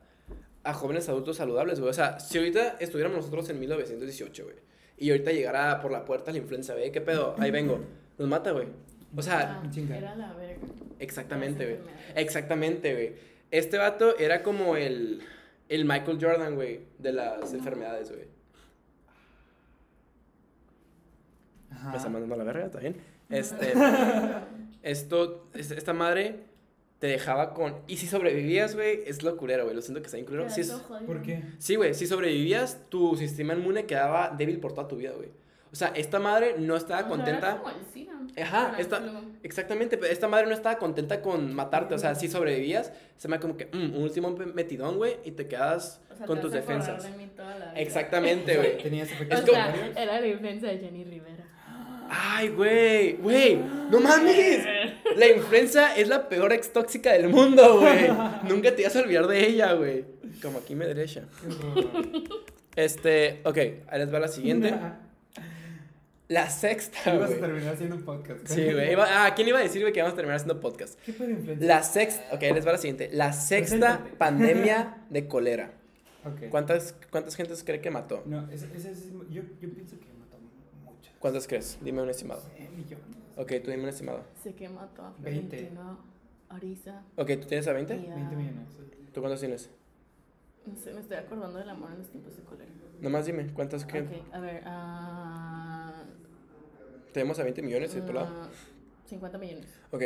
a jóvenes adultos saludables, güey. O sea, si ahorita estuviéramos nosotros en 1918, güey, y ahorita llegara por la puerta la influenza, güey, ¿qué pedo? Ahí vengo. Nos mata, güey. O sea, Ah, era la verga. exactamente, güey. Exactamente, güey. Este vato era como el, el Michael Jordan, güey, de las enfermedades, güey. Me está mandando a la verga, ¿está bien? Este, [laughs] esto, es- esta madre te dejaba con... Y si sobrevivías, güey, es lo culero, güey. Lo siento que está bien culero. Sí, es-. ¿Por qué? Sí, güey, si sobrevivías, tu sistema inmune quedaba débil por toda tu vida, güey. O sea, esta madre no estaba O sea, contenta. era como el SIDA, Ajá, esta-. Exactamente, pero esta madre no estaba contenta con matarte. O sea, si sobrevivías, se me como que mm, un último metidón, güey, y te quedas O sea, con te tus vas a acordar defensas. de mí toda la vida. Exactamente, [laughs] güey. ¿Tenías O efectos sea, secundarios? era la influencia de Jenny Rivera. Ay, güey, güey, no mames. La influenza es la peor ex tóxica del mundo, güey. [laughs] Nunca te vas a olvidar de ella, güey. Como aquí me derecha. Este, ok, ahí les va la siguiente. La sexta, Ibas a terminar haciendo un podcast. Sí, güey. iba- Ah, ¿quién iba a decir, güey, que vamos a terminar haciendo podcast? ¿Qué pedo de influencia? La sexta, ok, les va la siguiente. La sexta Preséntate. [laughs] pandemia de cólera. Ok. ¿Cuántas, ¿Cuántas gentes cree que mató? No, ese, ese es. Yo, yo pienso que mató muchas. ¿Cuántas crees? Dime un estimado. Eh, millones. Ok, tú dime un estimado. Sé que mató a 20. Florentino Ariza. Ok, ¿tú tienes a 20? y a- 20 millones. ¿Tú cuántos tienes? No sé, me estoy acordando del amor en los tiempos de cólera. Nomás dime, ¿cuántas crees? Ok, a ver, ah, Tenemos a 20 millones de tu lado. ah, 50 millones. Ok.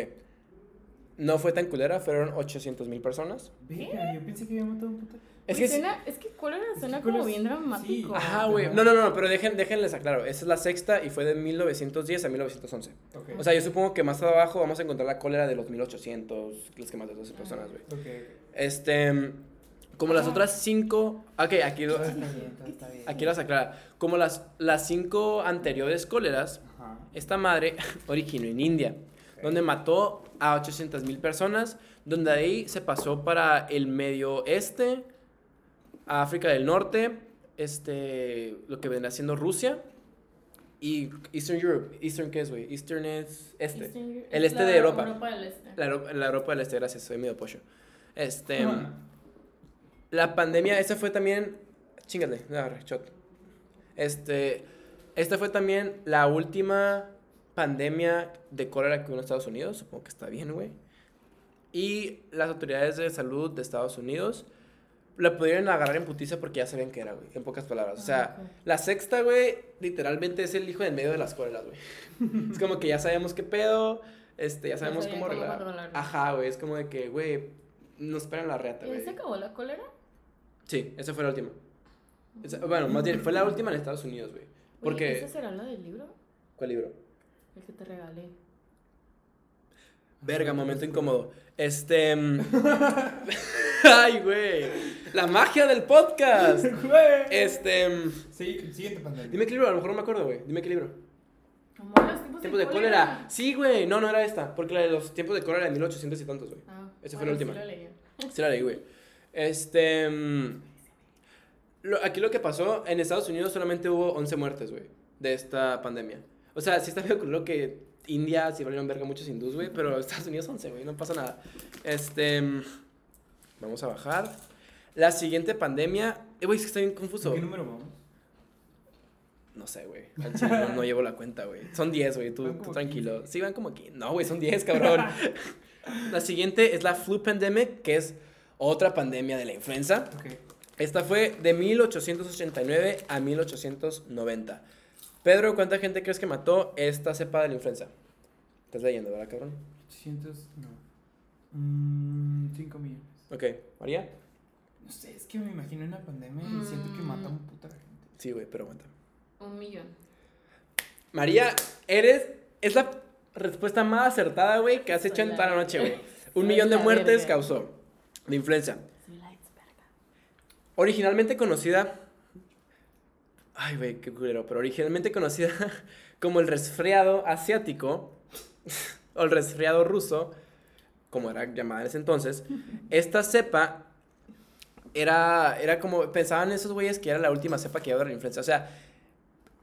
No fue tan culera, fueron 800 mil personas. Verga, yo pensé que había matado un puto. Es que suena- es que cólera suena como bien dramático. Ajá, güey. No, no, no, pero dejen, déjenles aclaro. Esa es la sexta y fue de 1910 a 1911. Ok. O sea, yo supongo que más abajo vamos a encontrar la cólera de los 1800, los que más de 12 personas, güey. Ok, ok. Este, como las Ah. otras cinco, ok, aquí, lo- Todo está bien, todo está bien. aquí las aclara. Como las, las cinco anteriores cóleras, Ajá. esta madre [laughs] originó en India, donde mató a 800 mil personas, donde ahí se pasó para el medio este, a África del Norte, este, lo que vendrá siendo Rusia, y Eastern Europe. Eastern, ¿qué es, güey? Eastern es este. Eastern- El es este la de Europa. Europa del Este. La, Euro- la Europa del Este, gracias, soy medio pollo. Este. La pandemia, esa fue también, chingale, agarre, shot. Este, esta fue también la última pandemia de cólera que hubo en Estados Unidos, supongo que está bien, güey. Y las autoridades de salud de Estados Unidos la pudieron agarrar en putiza porque ya sabían que era, güey, en pocas palabras. O sea, Ah, ok. la sexta, güey, literalmente es el hijo del medio de las cóleras, güey. [laughs] es como que ya sabemos qué pedo, este, ya sabemos cómo arreglar. Ajá, güey, es como de que, güey, nos esperan la reata, ¿Y güey. se acabó la cólera? Sí, esa fue la última. Esa- bueno, más bien, fue la última en Estados Unidos, güey. Oye, Porque... ¿Esa será la del libro? ¿Cuál libro? El que te regalé. Verga, momento incómodo. Este... mm, [laughs] Ay, güey. La magia del podcast. [laughs] Güey. Este... mm, Sí, siguiente pandemia. Dime qué libro, a lo mejor no me acuerdo, güey. Dime qué libro. Amor, los tiempos Tiempos de cólera. Sí, güey. No, no era esta. Porque la de los tiempos de cólera era de 1800 y tantos, güey. Ah, Esa fue la última. sí lo leí. Sí la leí, güey. Este... mm, lo- aquí lo que pasó, en Estados Unidos solamente hubo 11 muertes, güey, de esta pandemia. O sea, sí está medio culo que India sí valieron verga muchos hindús, güey, pero [laughs] Estados Unidos 11, güey, no pasa nada. Este... mm, Vamos a bajar. La siguiente pandemia... Eh, güey, es que está bien confuso. ¿Qué número vamos? No sé, güey. No, no llevo la cuenta, güey. Son 10, güey. Tú, tú tranquilo. 15. Sí, van como aquí. No, güey, son 10, cabrón. [laughs] la siguiente es la flu pandemic, que es otra pandemia de la influenza. Esta fue de 1889 a 1890. Pedro, ¿cuánta gente crees que mató esta cepa de la influenza? Estás leyendo, ¿verdad, cabrón? 800, no. Mm, 5 millones. Ok. ¿María? No sé, es que me imagino una pandemia y siento que mata a un puta gente. Sí, güey, pero aguanta. Un millón. María, eres... Es la respuesta más acertada, güey, que has hecho en toda la noche, güey. [laughs] Un millón de muertes verga. causó Soy la experta. Originalmente conocida. Ay, güey, qué culero. Pero originalmente conocida [laughs] como el resfriado asiático. [laughs] o el resfriado ruso. Como era llamada en ese entonces. [laughs] Esta cepa. Era, era como. Pensaban esos güeyes que era la última cepa que iba a haber la influenza. O sea.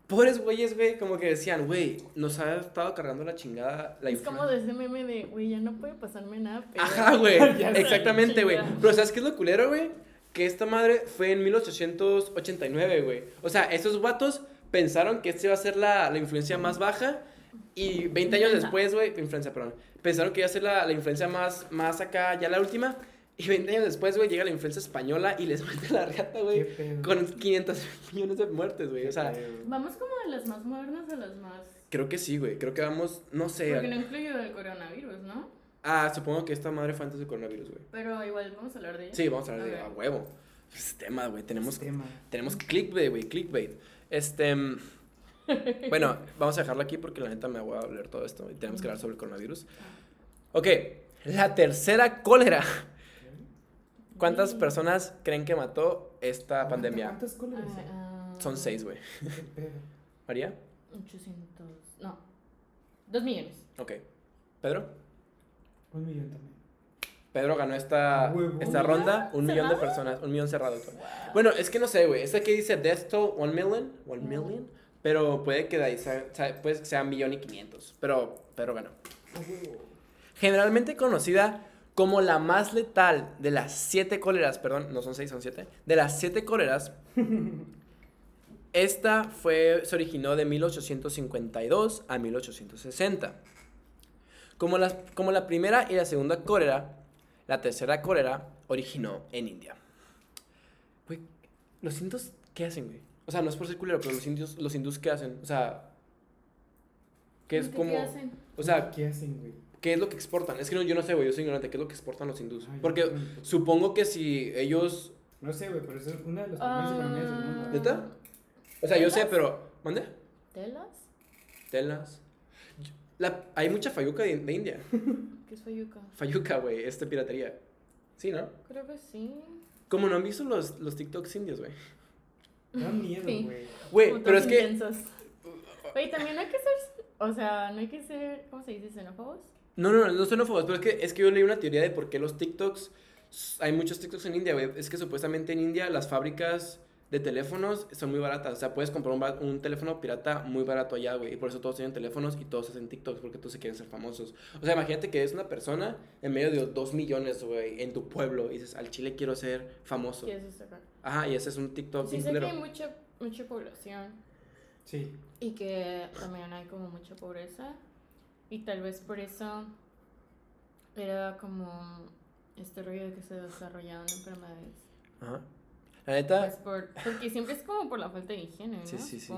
Pobres güeyes, güey, como que decían, güey, nos ha estado cargando la chingada la es como de ese meme de, güey, ya no puede pasarme nada. Pero... Ajá, güey. [laughs] Exactamente, güey. Pero ¿sabes qué es lo culero, güey? Que esta madre fue en 1889, güey. O sea, esos vatos pensaron que esta iba a ser la, la influencia más baja Y 20 años después, güey, influencia, perdón. Pensaron que iba a ser la, la influencia más, más acá, ya la última. Y 20 años después, güey, llega la influencia española y les [laughs] mete la riata, ¿Qué güey. Con 500 millones de muertes, güey. O sea. Vamos como de las más modernas a las más. creo que sí, güey. Creo que vamos, no sé. Porque no incluyó el coronavirus, ¿no? Ah, supongo que esta madre fue antes del coronavirus, güey. Pero igual vamos a hablar de ella. Sí, vamos a hablar de Ok. a huevo. Este tema, güey. Tenemos, Tema. tenemos clickbait, güey. Clickbait. Este. mm, [laughs] bueno, vamos a dejarlo aquí porque la neta me voy a leer todo esto y tenemos que hablar sobre el coronavirus. Ok, la tercera cólera. ¿Cuántas Sí. personas creen que mató esta Aguanta, pandemia? ¿Cuántas? Ah, ah, Son seis, güey. ¿María? 800. No. 2 millones. Ok. ¿Pedro? Un millón también. Pedro ganó esta, esta ¿Un ronda. Un millón de cerrado? personas. Un millón cerrado. Bueno, es que no sé, güey. Esta que dice Death Toll, one million. One Mm. million. Pero puede que de ahí sea, sea- puede que sea un millón y quinientos. Pero Pedro ganó. Huevo. Generalmente conocida como la más letal de las siete cóleras, perdón, no son seis, son siete. De las siete cóleras, [laughs] esta fue, se originó de 1852 a 1860. Como, las, como la primera y la segunda cólera, la tercera cólera originó en India. Güey, ¿los indios qué hacen, güey? O sea, no es por ser culero, pero los indios, los hindús ¿qué hacen? O sea, ¿qué es ¿Qué- como...? ¿Qué hacen? O sea, ¿Qué hacen, güey? ¿Qué es lo que exportan? Es que no, yo no sé, güey, yo soy ignorante. ¿Qué es lo que exportan los hindús? Ay, Porque no, no, no. supongo que si ellos... No sé, güey, pero es una de las primeras economías del mundo. Ah, ¿Neta? O sea, yo sé, pero... ¿Mande? ¿Telas? Telas. La- hay mucha fayuca de, de India. [laughs] ¿Qué es Fayuca? Fayuca, güey, este piratería. Sí, ¿no? Creo que sí. Como no han visto los, los TikToks indios, güey. Da miedo, Sí. güey. Güey, pero es que... Güey, también hay que ser. O sea, no hay que ser. ¿Cómo se dice? ¿Xenófobos? No, no, no, no xenófobos, pero es que, es que yo leí una teoría de por qué los TikToks... Hay muchos TikToks en India, güey. Es que supuestamente en India las fábricas de teléfonos son muy baratas. O sea, puedes comprar un, ba- un teléfono pirata muy barato allá, güey. Y por eso todos tienen teléfonos y todos hacen TikToks porque todos se quieren ser famosos. O sea, imagínate que eres una persona en medio de dos millones, güey, en tu pueblo. Y dices, al chile quiero ser famoso. ¿Qué es eso acá? Ajá, y ese es un TikTok Sí, sé que hay mucha, mucha población Sí. y que también hay como mucha pobreza. Y tal vez por eso era como este rollo de que se desarrollaban enfermedades. Ajá. La neta, Pues por, porque siempre es como por la falta de higiene, ¿no? Sí, sí, sí.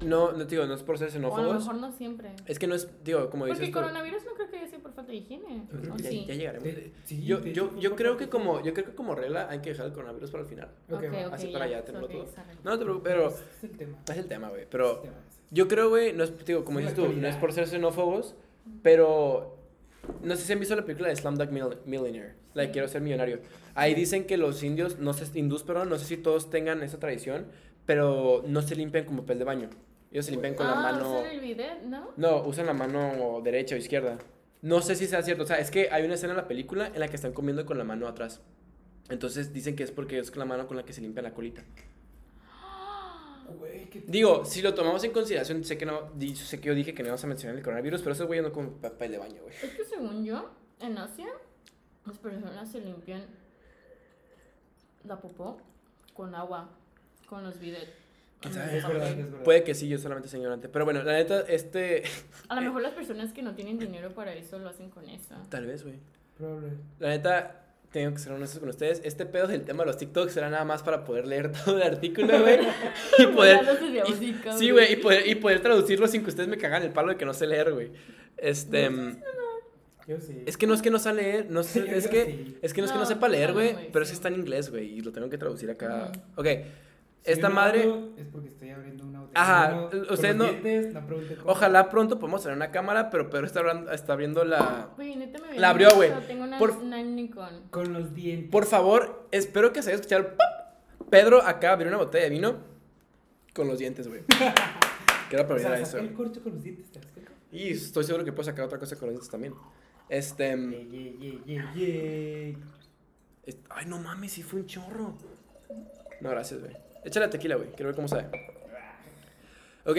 No, no, digo, no es por ser O a lo xenófobos. mejor no siempre. Es que no es, digo, como Porque dices el tú. coronavirus no creo que haya sido por falta de higiene. Yo creo ¿o que Ya, sí? ya llegaremos. De- sí, yo, yo, yo creo que como, yo creo que como regla hay que dejar el coronavirus para el final. Ok, Ok, va. ok, así para ya tenerlo ok, todo. sorry. No te preocupes, pero Ese es el tema. es el tema, güey. Pero es el tema. Yo creo, güey, no es, digo, como dices tú, no es por ser xenófobos, pero no sé si han visto la película de Slumdog Mill- Millionaire, la de. Quiero ser millonario. Ahí dicen que los indios, no sé, hindús, perdón, no sé si todos tengan esa tradición, pero no se limpian con papel de baño. Ellos se limpian con la ah, mano... usan el bidet, ¿no? No, usan la mano derecha o izquierda. No sé si sea cierto. O sea, es que hay una escena en la película en la que están comiendo con la mano atrás. Entonces dicen que es porque es la mano con la que se limpian la colita. Güey, qué- Digo, si lo tomamos en consideración, sé que no, sé que yo dije que no íbamos a mencionar el coronavirus, pero esos güeyes no con papel de baño, güey. Es que según yo, en Asia, las personas se limpian la popó con agua, con los bidets. El Es verdad, es verdad. Puede que sí, yo solamente soy ignorante. Pero bueno, la neta, este. [laughs] A lo mejor [laughs] las personas que no tienen dinero para eso lo hacen con eso. Tal vez, güey. Probable. La neta, tengo que ser honesto con ustedes. Este pedo del tema de los TikToks era nada más para poder leer [laughs] todo el artículo, güey. [laughs] y poder. Y- sí, güey, y poder, y poder traducirlo sin que ustedes me cagan el palo de que no sé leer, güey. Este. Yo sí. Es que no es que no sé leer, no sé, [laughs] es que. sí. Es que no es que no No, sepa leer, no, güey, pero es que está en inglés, güey, y lo tengo que traducir acá. Ujú. Ok, Si esta madre, Es porque estoy abriendo una botella. Ajá, de vino con ustedes los no- dientes, no ojalá pronto podamos tener una cámara, pero Pedro está, abriendo- está abriendo la... Güey, neta me La abrió, güey. Tengo una, Por- una Nikon. Con los dientes. Por favor, espero que se haya escuchado el pop. Pedro acá abrió una botella de vino con los dientes, güey. [laughs] Quiero O aprovechar sea, eso. el corcho con los dientes, ¿te das cuenta? Y estoy seguro que puedo sacar otra cosa con los dientes también. Este... Es- Ay, no mames, sí fue un chorro. No, gracias, güey. Échale tequila, güey. Quiero ver cómo sabe. Ok.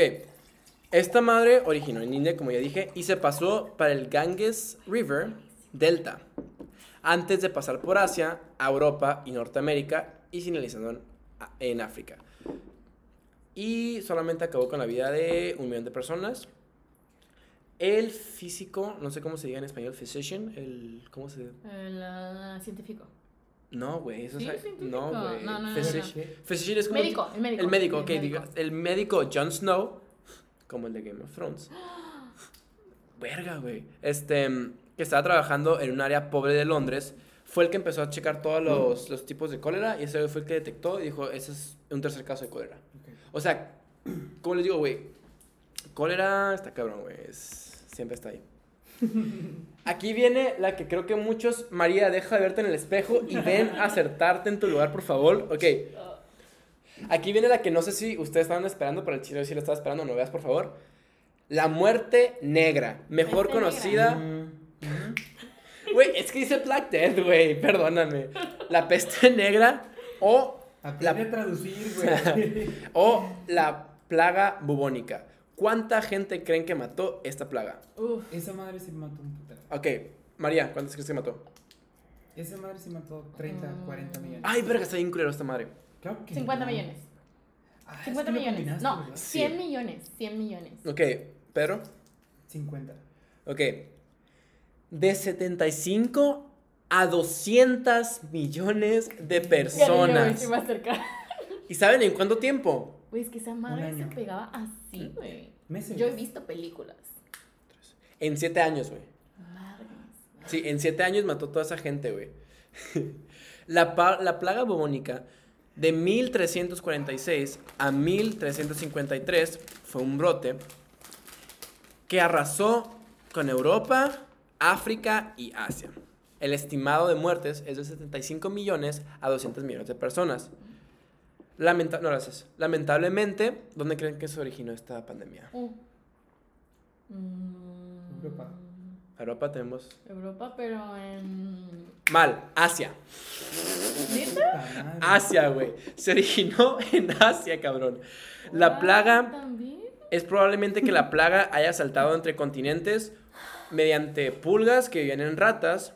Esta madre originó en India, como ya dije, y se pasó para el Ganges River Delta. Antes de pasar por Asia, Europa y Norteamérica y finalizando en, África. Y solamente acabó con la vida de un millón de personas. el físico, no sé cómo se diga en español, physician, el, ¿cómo se El ah, científico. No, güey, eso Sí, es... No, güey. No, no, no. Physician, es como... Médico, el médico. El médico, ok, El diga- médico. el médico Jon Snow, como el de Game of Thrones. [gasps] Verga, güey. Este, que estaba trabajando en un área pobre de Londres, fue el que empezó a checar todos los, los tipos de cólera y ese fue el que detectó y dijo, ese es un tercer caso de cólera. Ok. O sea, [clears throat] ¿cómo les digo, güey? Cólera está cabrón, güey. es- Siempre está ahí. [laughs] Aquí viene la que creo que muchos, María, deja de verte en el espejo y ven a acertarte en tu lugar, por favor. Ok. Aquí viene la que no sé si ustedes estaban esperando, pero el chile sí la estaba esperando, no veas, por favor. La muerte negra, mejor conocida. Mm. Güey, es que dice Black Death, güey, perdóname. La peste negra o Aprende a traducir, güey. [laughs] o la plaga bubónica. ¿Cuánta gente creen que mató esta plaga? Uf. Esa madre se mató un putero. Ok, María, ¿cuántas crees que mató? Esa madre se mató 30, Mm. 40 millones. Ay, verga, está bien culero esta madre. Claro que 50 no. millones. Ah, es 50 que lo millones. No, ¿verdad? 100 millones. 100 millones. Ok, Pedro. 50. Ok. De 75 a 200 millones de personas. más cerca. ¿Y saben en cuánto tiempo? Güey, es que esa madre se pegaba así, güey. Meses. Yo he visto películas. En 7 años, güey. Madres. Sí, en 7 años mató toda esa gente, güey. [laughs] La, pa- la plaga bubónica de 1346 a 1353 fue un brote que arrasó con Europa, África y Asia. El estimado de muertes es de 75 millones a 200 millones de personas. Lamenta no, gracias. Lamentablemente, ¿dónde creen que se originó esta pandemia? Uh. Mm, Europa. Europa tenemos... Europa, pero en. Mal, Asia. ¿Neta? Asia, güey. Se originó en Asia, cabrón. La plaga ¿También? es probablemente que la plaga haya saltado entre continentes mediante pulgas que vivían en ratas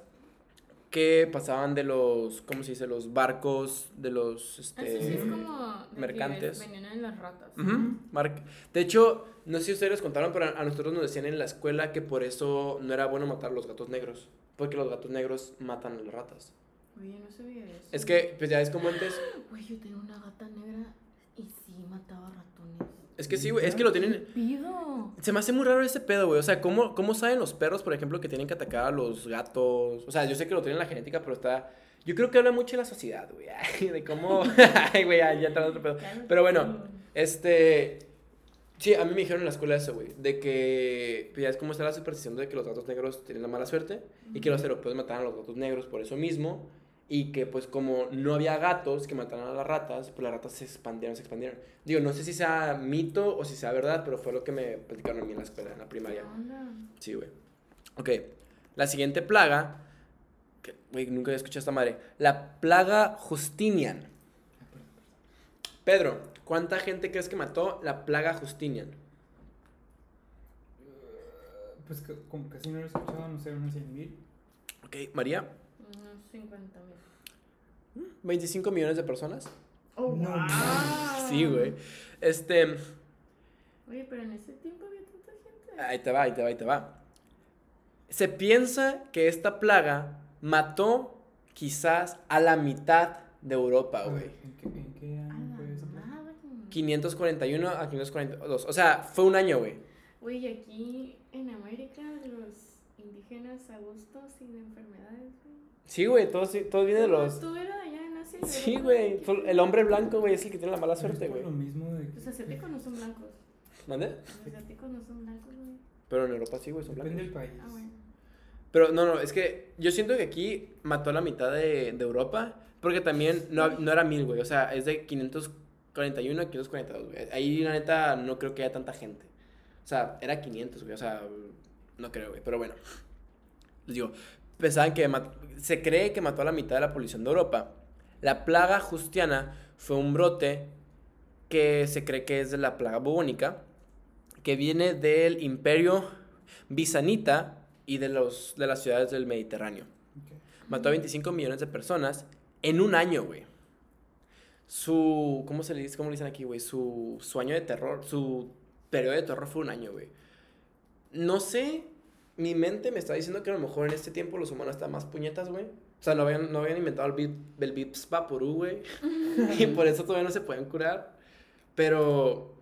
que pasaban de los, ¿cómo se dice? Los barcos, de los, Ah, sí, sí, es este... como. de que mercantes. Venían en las ratas. Ujú, mar- De hecho, no sé si ustedes les contaron, pero a nosotros nos decían en la escuela que por eso no era bueno matar a los gatos negros. Porque los gatos negros matan a las ratas. Oye, no sabía eso. Es que, pues ya es como antes. [gasps] Güey, yo tenía una gata negra y sí mataba ratones. Es que sí, güey. Es que lo tienen. Pido. Se me hace muy raro ese pedo, güey. O sea, ¿cómo, ¿cómo saben los perros, por ejemplo, que tienen que atacar a los gatos? O sea, yo sé que lo tienen en la genética, pero está... Yo creo que habla mucho de la sociedad, güey. [laughs] De cómo... [laughs] Ay, güey, ya, ya otro pedo. Pero bueno, este... Sí, a mí me dijeron en la escuela eso, güey. De que... pues, ya es como está la superstición de que los gatos negros tienen la mala suerte. Y que los europeos mataban a los gatos negros por eso mismo. Y que, pues, como no había gatos que mataran a las ratas, pues las ratas se expandieron, se expandieron. Digo, no sé si sea mito o si sea verdad, pero fue lo que me platicaron a mí en la escuela, en la primaria. Sí, güey. Ok. La siguiente plaga. que, Güey, nunca había escuchado esta madre. La plaga Justinian. Pedro, ¿cuánta gente crees que mató la plaga Justinian? Pues que- como casi no lo he escuchado, no sé, unos 100 mil. Ok, María. Unos 50 mil. 25 millones de personas. Oh, No wow. Sí, güey. Este. Oye, pero en ese tiempo había tanta gente. Ahí te va, ahí te va, ahí te va. Se piensa que esta plaga mató quizás a la mitad de Europa, güey. ¿en qué, en qué año fue esa plaga? madre. 541 a 542. O sea, fue un año, güey. Oye, y aquí en América los indígenas a gusto sin enfermedades, güey. Sí, güey, todo, sí- todo viene de los... Tú eras allá en Asia. Sí, güey. El hombre blanco, güey, es el que tiene la mala suerte, güey. Lo mismo de Los asiáticos no son blancos. ¿Mande? Los asiáticos no son blancos, güey. Pero en Europa sí, güey, son Depende blancos. del país. Ah, bueno. Pero no, no, es que yo siento que aquí mató a la mitad de, de Europa, porque también no, no era mil, güey. O sea, es de 541 a 542, güey. Ahí, la neta, no creo que haya tanta gente. O sea, era 500, güey. O sea, no creo, güey. Pero bueno, les digo, pensaban que se cree que mató a la mitad de la población de Europa. La plaga justiana fue un brote que se cree que es de la plaga bubónica, que viene del imperio bizanita y de, los, de las ciudades del Mediterráneo. Ok. Mató a 25 millones de personas en un año, güey. Su, ¿cómo se le dice? ¿Cómo le dicen aquí, güey? Su, su año de terror, su periodo de terror fue un año, güey. no sé, mi mente me está diciendo que a lo mejor en este tiempo los humanos están más puñetas, güey. O sea, no habían, no habían inventado el, Vip, el Vips Vaporú, güey. [laughs] y por eso todavía no se pueden curar. Pero,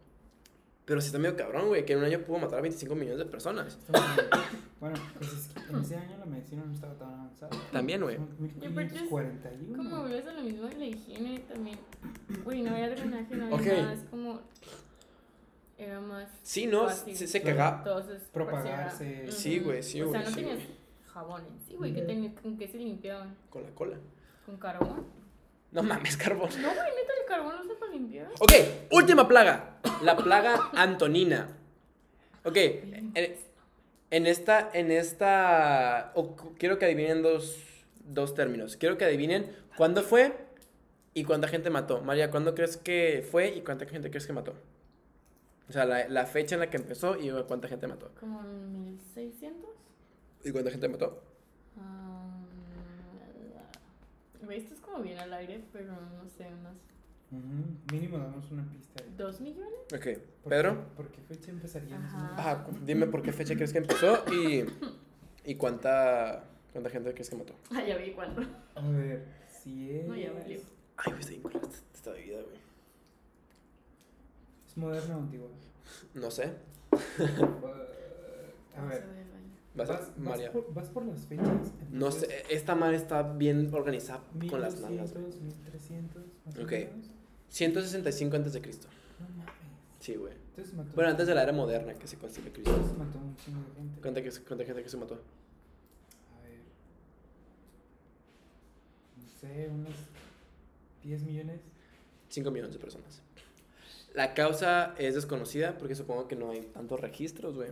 pero sí está medio cabrón, güey, que en un año pudo matar a 25 millones de personas. Bueno, pues es que en ese año la medicina no estaba tan avanzada. También, güey. Son Y aparte es 1541. Como ves a lo mismo de la higiene también. Güey, no había drenaje, no había Ok. nada. Es como. Era más. Sí, no, fácil. se, se cagaba. Entonces, Propagarse. Sí, güey, sí, O sea, güey, no sí, tenías güey. jabón en sí, güey. que ¿Con qué se limpiaban? Con la cola. ¿Con carbón? No mames, carbón. No, güey, neta, el carbón no se para limpiar. Ok, última plaga. La plaga antonina. Ok, en, en esta, en esta, quiero que adivinen dos, dos términos. Quiero que adivinen cuándo fue y cuánta gente mató. María, ¿cuándo crees que fue y cuánta gente crees que mató? O sea, la, la fecha en la que empezó y cuánta gente mató. Como en 1600. ¿Y cuánta gente mató? Ah, Güey, esto es como bien al aire, pero no sé, unos Ujú, Mínimo damos una pista. ahí. 2 millones. Ok, ¿Por Pedro. qué- ¿Por qué fecha empezaría? Ajá. Cu- dime por qué fecha crees que empezó y, y cuánta, cuánta gente crees que mató. Ah, ya vi cuándo. A ver, si es. No, ya valió. Ay, güey, está bien esta bebida, güey. ¿Es moderna o antigua? No sé. A ver. Vas, Vas, María. por, vas por las fechas. No sé, esta madre está bien organizada con las 1200, güey. 1300, más Ok. menos. 165 antes de Cristo. No mames. Sí, güey. Bueno, antes de la era moderna que se concibe Cristo. Entonces mató un chingo de gente. ¿Cuánta, cuánta gente que se mató? A ver. No sé, unos 10 millones. 5 millones de personas. La causa es desconocida porque supongo que no hay tantos registros, güey.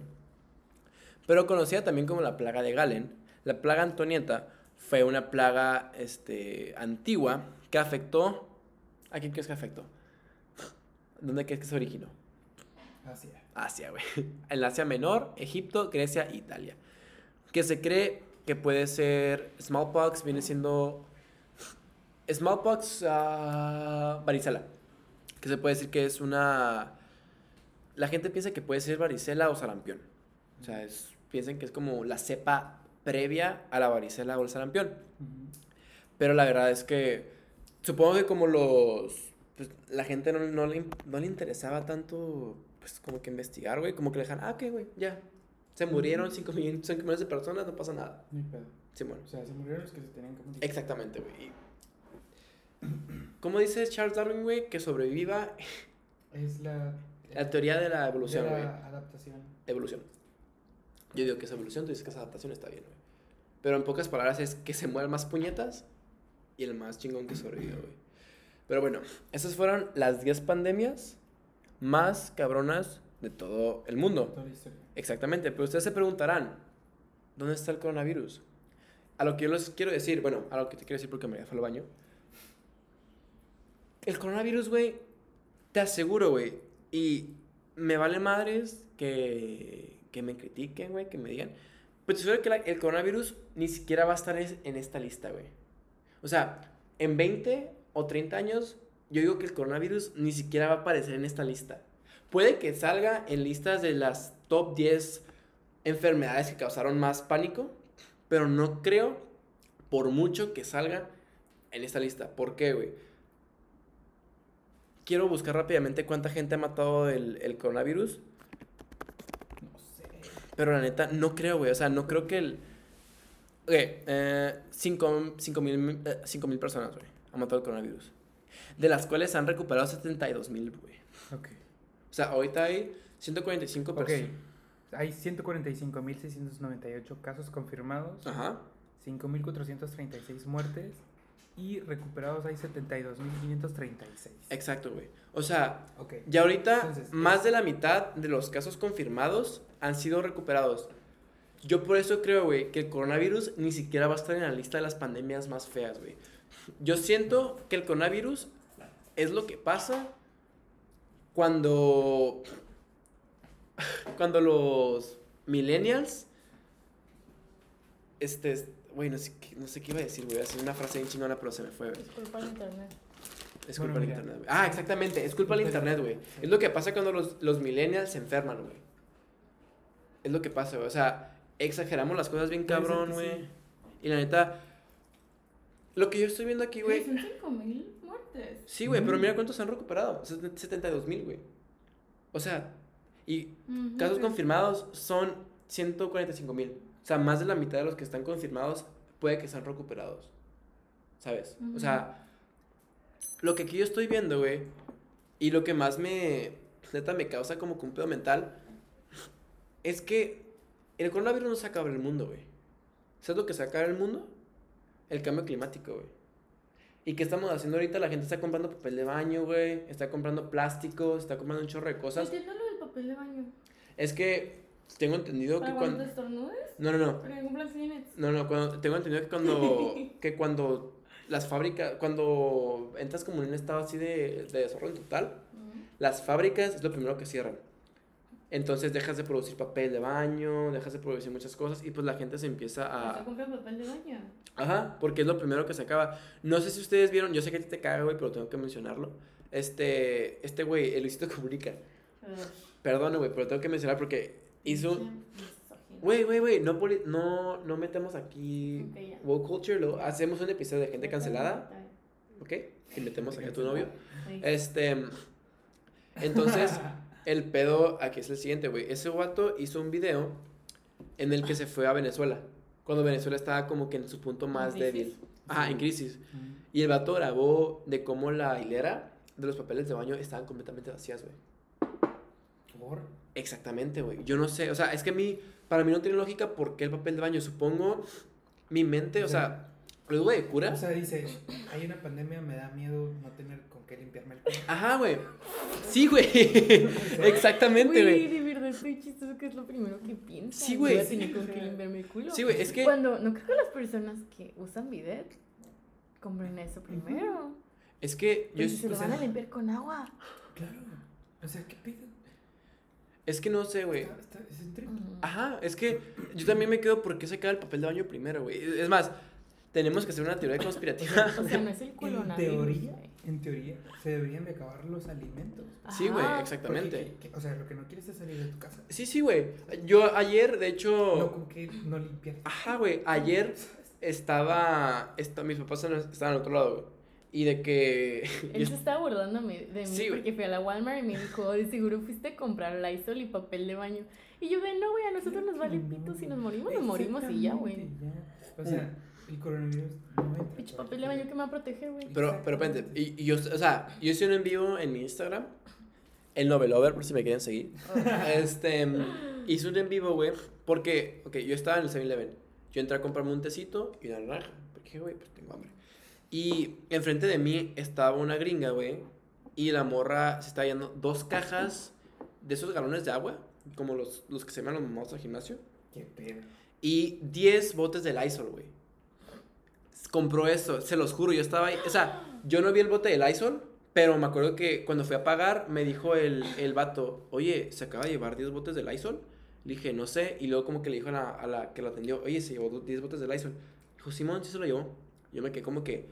Pero conocida también como la plaga de Galen. La plaga antonieta fue una plaga este, antigua que afectó... ¿A quién crees que afectó? ¿Dónde crees que se originó? Asia. Asia, güey. [laughs] En Asia Menor, Egipto, Grecia, Italia. Que se cree que puede ser smallpox, viene siendo smallpox, ah, varicela. Que se puede decir que es una... La gente piensa que puede ser varicela o sarampión. O sea, es, piensan que es como la cepa previa a la varicela o el sarampión. Ujú. Pero la verdad es que supongo que como los... pues, la gente no, no, le, no le interesaba tanto, pues como que investigar, güey. Como que le dejan, ah, ok, güey, ya. Se murieron 5 millones, millones de personas, no pasa nada. Hay pedo. Sí, bueno. O sea, se murieron los que se tenían que morir. Exactamente, güey. ¿Cómo dice Charles Darwin, güey? Que sobreviva Es la. [laughs] la teoría de la evolución, güey. adaptación. Evolución. Yo digo que es evolución, tú dices que es adaptación, está bien, güey. Pero en pocas palabras es que se muevan más puñetas y el más chingón que sobrevive, güey. Pero bueno, esas fueron las 10 pandemias más cabronas de todo el mundo. Toda la historia. Exactamente, pero ustedes se preguntarán, ¿dónde está el coronavirus? A lo que yo les quiero decir, bueno, a lo que te quiero decir porque me fue al baño. El coronavirus, güey, te aseguro, güey, y me vale madres que, que me critiquen, güey, que me digan. Pero te aseguro que el coronavirus ni siquiera va a estar es- en esta lista, güey. O sea, en 20 o 30 años, yo digo que el coronavirus ni siquiera va a aparecer en esta lista. Puede que salga en listas de las top 10 enfermedades que causaron más pánico, pero no creo, por mucho que salga en esta lista. ¿Por qué, güey? Quiero buscar rápidamente cuánta gente ha matado el, el coronavirus, No sé. pero la neta, no creo, güey. O sea, no creo que el... Ok, eh, 5 mil eh, cinco mil personas, güey, han matado el coronavirus. De las cuales han recuperado 72 mil, güey. Ok. O sea, ahorita hay 145 Ok. personas. Hay 145.698 casos confirmados, Ajá. 5.436 muertes y recuperados hay 72.536. Exacto, güey. O sea, Ok. ya ahorita Entonces, más es- de la mitad de los casos confirmados han sido recuperados. Yo por eso creo, güey, que el coronavirus ni siquiera va a estar en la lista de las pandemias más feas, güey. Yo siento que el coronavirus es lo que pasa cuando cuando los millennials este güey no sé qué, no sé qué iba a decir güey así una frase bien chingona pero se me fue güey. Disculpa el internet. es culpa del internet güey. ah exactamente es culpa del internet güey es lo que pasa cuando los, los millennials se enferman güey es lo que pasa, güey. O sea, exageramos las cosas bien cabrón, güey. sí. Y la neta, lo que yo estoy viendo aquí, güey. Son 5 mil muertes. Sí, güey, pero Mm. mira cuántos se han recuperado. 72 mil, güey. O sea, y casos confirmados son 145 mil. O sea, más de la mitad de los que están confirmados puede que sean recuperados. ¿Sabes? O sea, lo que aquí yo estoy viendo, güey, y lo que más me, neta, me causa como que un pedo mental, es que el coronavirus no se acaba el mundo, güey. ¿Sabes lo que se acaba el mundo? El cambio climático, güey. ¿Y qué estamos haciendo ahorita? La gente está comprando papel de baño, güey. Está comprando plásticos, está comprando un chorro de cosas. entiendo lo del papel de baño. Es que tengo entendido que ¿Para cuando cuando... te estornudes? No, no, no. ¿Para que? No, no, cuando, tengo entendido que cuando, [laughs] que cuando las fábricas, cuando entras como en un estado así de, de desorden total, Ujú. las fábricas es lo primero que cierran. Entonces dejas de producir papel de baño, dejas de producir muchas cosas y pues la gente se empieza ¿Vas a a... comprar papel de baño? Ajá, porque es lo primero que se acaba. No sé si ustedes vieron, yo sé que a ti te caga, güey, pero tengo que mencionarlo. Este, este güey, el Luisito [laughs] Comunica. Ugh. Perdón, güey, pero tengo que mencionar porque hizo... Güey, güey, güey, no, poli- no, no metemos aquí Ok, ya. woke culture, luego hacemos un episodio de gente cancelada. ¿ok? Y metemos aquí a tu novio. Este, entonces, [laughs] el pedo aquí es el siguiente, güey. Ese guato hizo un video en el que se fue a Venezuela, cuando Venezuela estaba como que en su punto más crisis? débil. Ajá, en crisis. Y el vato grabó de cómo la hilera de los papeles de baño estaban completamente vacías, güey. ¿Por? Exactamente, güey. Yo no sé, o sea, es que a mí, para mí no tiene lógica por qué el papel de baño. Supongo, mi mente, o sea, lo digo de cura. O sea, dice, hay una pandemia, me da miedo no tener con qué limpiarme el culo. Ajá, güey. Sí, güey. [laughs] [laughs] Exactamente, Güey, güey. de verdad estoy chistoso que es lo primero que piensa. Sí, güey. Voy a tener con qué limpiarme el culo. Sí, güey, es que. Cuando, no creo que las personas que usan bidet compren eso primero. Es que yo. Porque se lo sea- van a limpiar con agua. Claro. O sea, ¿qué pedo? Es que no sé, güey. Es. Ajá, es que yo también me quedo por qué se cae el papel de baño primero, güey. Es más, tenemos que hacer una teoría conspirativa. [laughs] O sea, no es el culo En teoría, en teoría, se deberían de acabar los alimentos. Sí, güey, exactamente. Porque, que- que- o sea, lo que no quieres es salir de tu casa. Sí, sí, güey. Yo ayer, de No hecho. con que no limpiar. Ajá, güey. Ayer estaba. esta- mis papás estaban al otro lado, güey. Y de que. [laughs] Él se estaba burlando de mí Sí, güey. porque fui a la Walmart y me dijo, de seguro fuiste a comprar Lysol y papel de baño. Y yo de, no, güey, a nosotros nos vale pito si nos morimos, nos morimos y ya, güey. O sea, el coronavirus no. Pinche papel de baño que me va a proteger, güey. Pero, pero espérate, y, y yo, o sea, yo hice un en vivo en mi Instagram, el Novelover, por si me quieren seguir. Este, hice un en vivo, güey, porque, ok, yo estaba en el 7-Eleven. Yo entré a comprarme un tecito y una naranja, porque, güey, pues tengo hambre. Y enfrente de mí estaba una gringa, güey, y la morra se estaba yendo dos cajas de esos galones de agua, como los, los que se llaman los mamados al gimnasio, Qué pedo. y 10 botes de Lysol, güey. Compró eso, se los juro, yo estaba ahí. O sea, yo no vi el bote de Lysol, pero me acuerdo que cuando fui a pagar, me dijo el, el vato, oye, ¿se acaba de llevar 10 botes de Lysol? Le dije, no sé. Y luego como que le dijo a la, a la que lo atendió, oye, se llevó 10 botes de Lysol. Dijo, Simón, sí se lo llevó. Yo me quedé como que,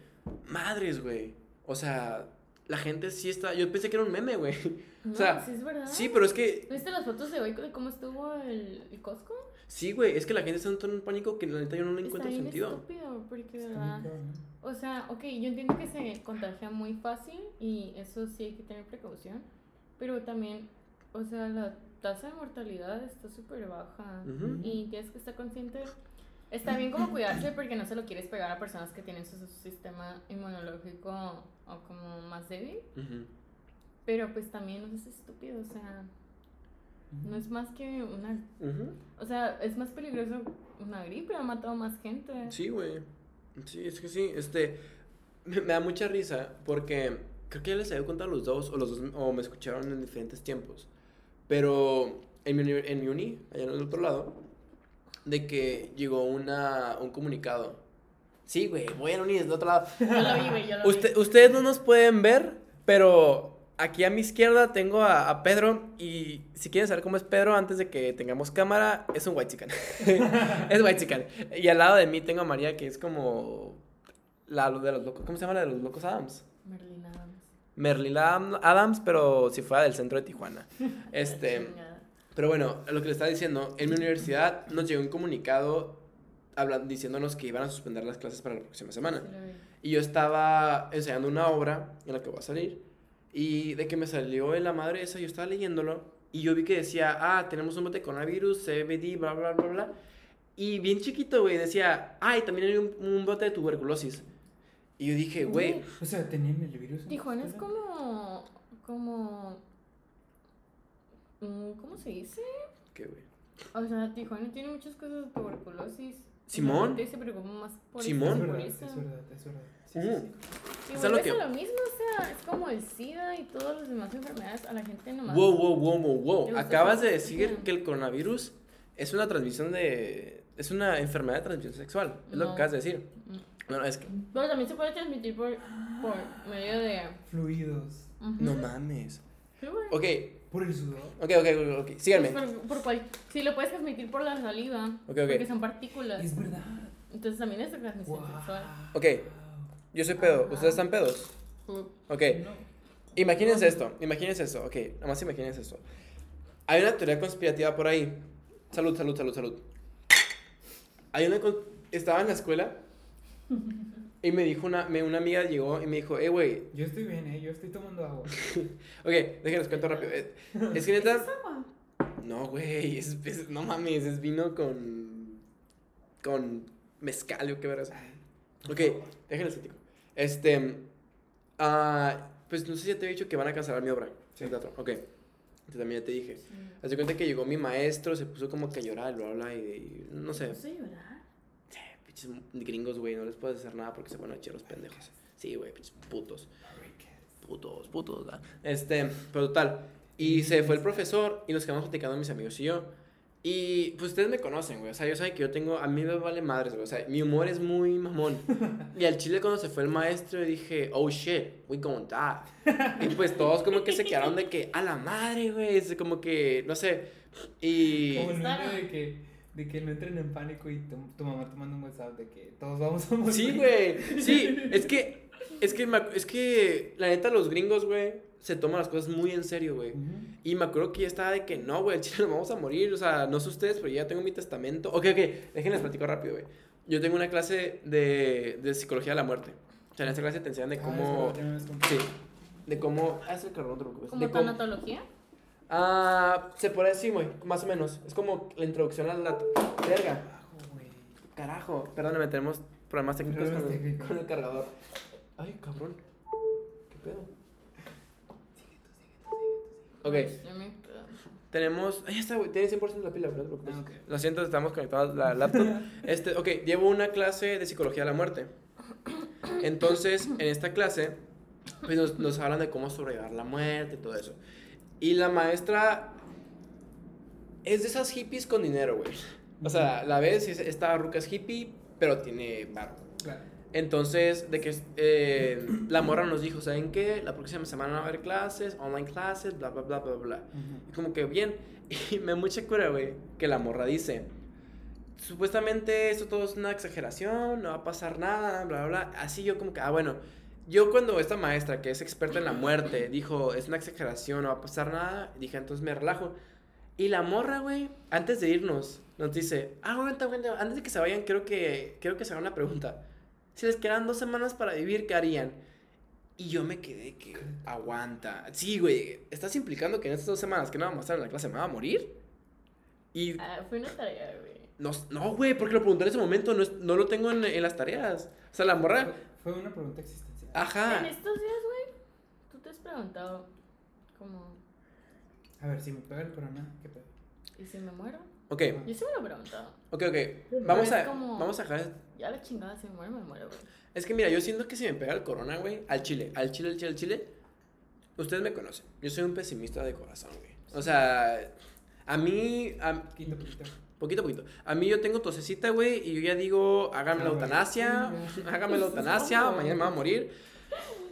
madres, güey. O sea, la gente sí está... Yo pensé que era un meme, güey. [laughs] No, o sea, sí es verdad. Sí, pero es que... ¿Viste las fotos de hoy de cómo estuvo el, el Costco? Sí, güey, es que la gente está en un pánico que la neta yo no le Está encuentro bien sentido. estúpido, porque Está verdad. O sea, ok, yo entiendo que se contagia muy fácil y eso sí hay que tener precaución, pero también, o sea, la tasa de mortalidad está súper baja Ujú. y tienes que estar consciente. Está bien como cuidarse porque no se lo quieres pegar a personas que tienen su sistema inmunológico o como más débil, Ujú. pero pues también no es estúpido, o sea, no es más que una, Ujú. o sea, es más peligroso una gripe, ha matado más gente. Sí, güey. Sí, es que sí. Este. Me, me da mucha risa porque creo que ya les había contado a los dos, o los dos, o me escucharon en diferentes tiempos. Pero en mi, uni- en mi uni, allá en el otro lado, de que llegó una, un comunicado. Sí, güey, voy a la uni del otro lado. Yo lo vi, güey, yo lo vi. Usted- ustedes no nos pueden ver, pero aquí a mi izquierda tengo a, a Pedro. Y si quieren saber cómo es Pedro antes de que tengamos cámara, es un white chican. [laughs] es white chican. Y al lado de mí tengo a María, que es como la de los locos. ¿Cómo se llama la de los locos Adams? Merlin Adams. Merlin Adam- Adams, pero si fuera del centro de Tijuana. [laughs] Este. Pero bueno, lo que le estaba diciendo, en mi universidad nos llegó un comunicado hablando, diciéndonos que iban a suspender las clases para la próxima semana. Y yo estaba ensayando una obra en la que voy a salir. Y de que me salió en la madre esa, yo estaba leyéndolo. Y yo vi que decía, ah, tenemos un bote de coronavirus, CBD, bla, bla, bla, bla. Y bien chiquito, güey, decía, ah, y también hay un, un bote de tuberculosis. Y yo dije, güey, O sea, tenían el virus. Tijuana es como. como. Mm, ¿Cómo se dice? ¿qué, güey? O sea, Tijuana tiene muchas cosas de tuberculosis. Simón. se preocupa más por Simón. Es verdad, por es verdad, es verdad. Sí, sí, sí. Y Es lo que- lo mismo, o sea, es como el SIDA y todas las demás enfermedades a la gente nomás. Wow, wow, wow, wow, wow. Acabas de decir que el coronavirus es una transmisión de... Es una enfermedad de transmisión sexual. Es lo que No. acabas de decir. Mm. No, no, es que... Pero también se puede transmitir por, por medio de. Fluidos. Ujú. No mames. Sí, güey. Ok, Por el sudor. ok, ok, ok. Síganme. Pues por, por cual, sí, lo puedes transmitir por la saliva. Ok, ok. Porque son partículas. Es verdad. Entonces también es de transmisión Wow. sexual. Ok. Yo soy pedo. ¿Ustedes están pedos? Uh, Ok. No. Imagínense esto. Imagínense esto. Ok, nada más imagínense esto. Hay una teoría conspirativa por ahí. Salud, salud, salud, salud. Hay una... con- Estaba en la escuela [laughs] y me dijo una... Me, una amiga llegó y me dijo, eh, güey, Yo estoy bien, eh. Yo estoy tomando agua. [laughs] Ok, déjenos cuento rápido. Eh, Es que neta. No, güey, es, es- no mames, es vino con. con mezcal o qué verás. Ok, déjenles platico. Este. ah, pues no sé si ya te he dicho que van a cancelar mi obra. Sí. el teatro. Ok. Entonces también ya te dije. sí. Haz de cuenta que llegó mi maestro, se puso como que a llorar, bla, bla, y, y no sé. ¿Te puse a llorar? Pinches gringos, güey, no les puedes hacer nada porque se ponen a los pendejos. Sí, güey, pinches putos. putos, putos, ¿verdad? Este, pero total. Y se fue el profesor y nos quedamos platicando mis amigos y yo. Y pues ustedes me conocen, güey. O sea, yo saben que yo tengo. A mí me vale madres, güey. O sea, mi humor es muy mamón. [laughs] Y al chile, cuando se fue el maestro, dije, oh shit, we gonna die. Y pues todos como que se quedaron de que, a la madre, güey. Es como que, no sé. Y. Como el de que, de que no entren en pánico y tu, tu mamá te manda un WhatsApp de que todos vamos a morir. Sí, güey. Sí, es que. Es que, me es que, la neta, los gringos, güey, se toman las cosas muy en serio, güey. Y me acuerdo que ya estaba de que no, güey, chile nos vamos a morir. O sea, no sé ustedes, pero yo ya tengo mi testamento. Ok, ok, déjenles platico rápido, güey. Yo tengo una clase de, de psicología de la muerte. O sea, en esta clase te enseñan de Ah, cómo. es verdad. Sí. De cómo. Ah, es el carro, preocupes. ¿Como tanatología? Ah, se puede decir, güey, más o menos. Es como la introducción a la. Verga. Carajo. Perdóname, tenemos problemas técnicos con técnicos. con el cargador. Ay, cabrón. ¿Qué pedo? Ok. Ya me- Tenemos. Ahí está, güey. Tiene 100% la pila, güey, no te preocupes. Ah, ok. Lo siento, estamos conectados a la laptop. [laughs] Este, ok, llevo una clase de psicología de la muerte. Entonces, en esta clase, pues nos, nos hablan de cómo sobrellevar la muerte y todo eso. Y la maestra es de esas hippies con dinero, güey. O sea, la ves, esta ruca es hippie, pero tiene barro. Claro. Entonces, de que eh, la morra nos dijo, ¿saben qué? La próxima semana va a haber clases, online clases, bla, bla, bla, bla, bla. Y como que bien. [laughs] Y me mucha cura, güey, que la morra dice, supuestamente esto todo es una exageración, no va a pasar nada, bla, bla, bla. Así yo como que, ah, bueno. Yo cuando esta maestra, que es experta en la muerte, dijo, es una exageración, no va a pasar nada, dije, entonces me relajo. Y la morra, güey, antes de irnos, nos dice, ah, aguanta, aguanta, antes de que se vayan, creo que, creo que se haga una pregunta. Si les quedan dos semanas para vivir, ¿qué harían? Y yo me quedé que, aguanta. Sí, güey, ¿estás implicando que en estas dos semanas que no vamos a estar en la clase me va a morir? Y Ah, fue una tarea, güey. no, no, güey, porque lo pregunté en ese momento, no, es- no lo tengo en, en las tareas. O sea, la morra, Fue, fue una pregunta existencial. Ajá. En estos días, güey, tú te has preguntado, como, A ver, si me pega el corona, ¿qué pedo? ¿y si me muero? Ok, Yo sí me lo he preguntado. ok, ok. Vamos a, como- vamos a dejar... Ya la chingada, si me muero, me muero, güey. Es que mira, yo siento que si me pega el corona, güey, al chile, al chile, al chile, al chile, ustedes me conocen. Yo soy un pesimista de corazón, güey. O sea, a mí, a- Quito, poquito. Poquito a poquito. A mí yo tengo tosecita, güey, y yo ya digo, hágame la Ah, eutanasia, hágame la eutanasia, [laughs] mañana me va a morir.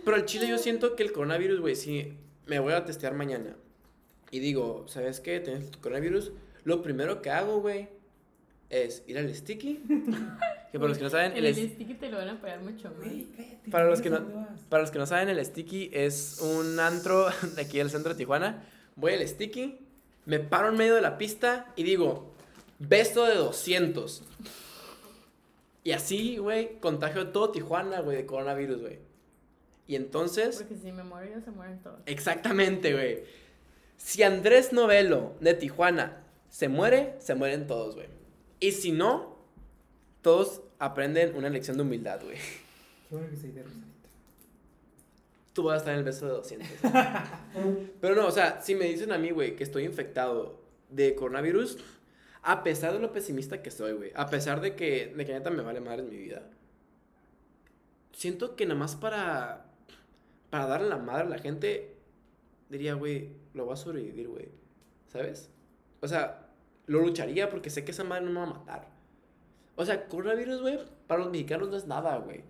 Pero al chile yo siento que el coronavirus, güey, si me voy a testear mañana y digo, ¿sabes qué? Tienes tu coronavirus. Lo primero que hago, güey, es ir al sticky. que para los que no saben, El, el, sticky te lo van a pegar mucho, cállate. Para los que no- para los que no saben, el sticky es un antro [laughs] de aquí del centro de Tijuana. Voy al sticky, Me paro en medio de la pista y digo, beso de 200. Y así, güey, contagio todo Tijuana, güey, de coronavirus, güey. Y entonces, Porque si me muero yo, se mueren todos. exactamente, güey. Si Andrés Novelo de Tijuana se muere, se mueren todos, güey. Y si no, todos aprenden una lección de humildad, güey. Qué bueno que soy de Rosarito. Tú vas a estar en el beso de 200. [laughs] Pero no, o sea, si me dicen a mí, güey, que estoy infectado de coronavirus, a pesar de lo pesimista que soy, güey, a pesar de que, de que neta me vale madre en mi vida, siento que nada más para, para darle la madre a la gente, diría, güey, lo voy a sobrevivir, güey, ¿sabes? O sea, lo lucharía porque sé que esa madre no me va a matar. O sea, coronavirus, güey, para los mexicanos no es nada, güey.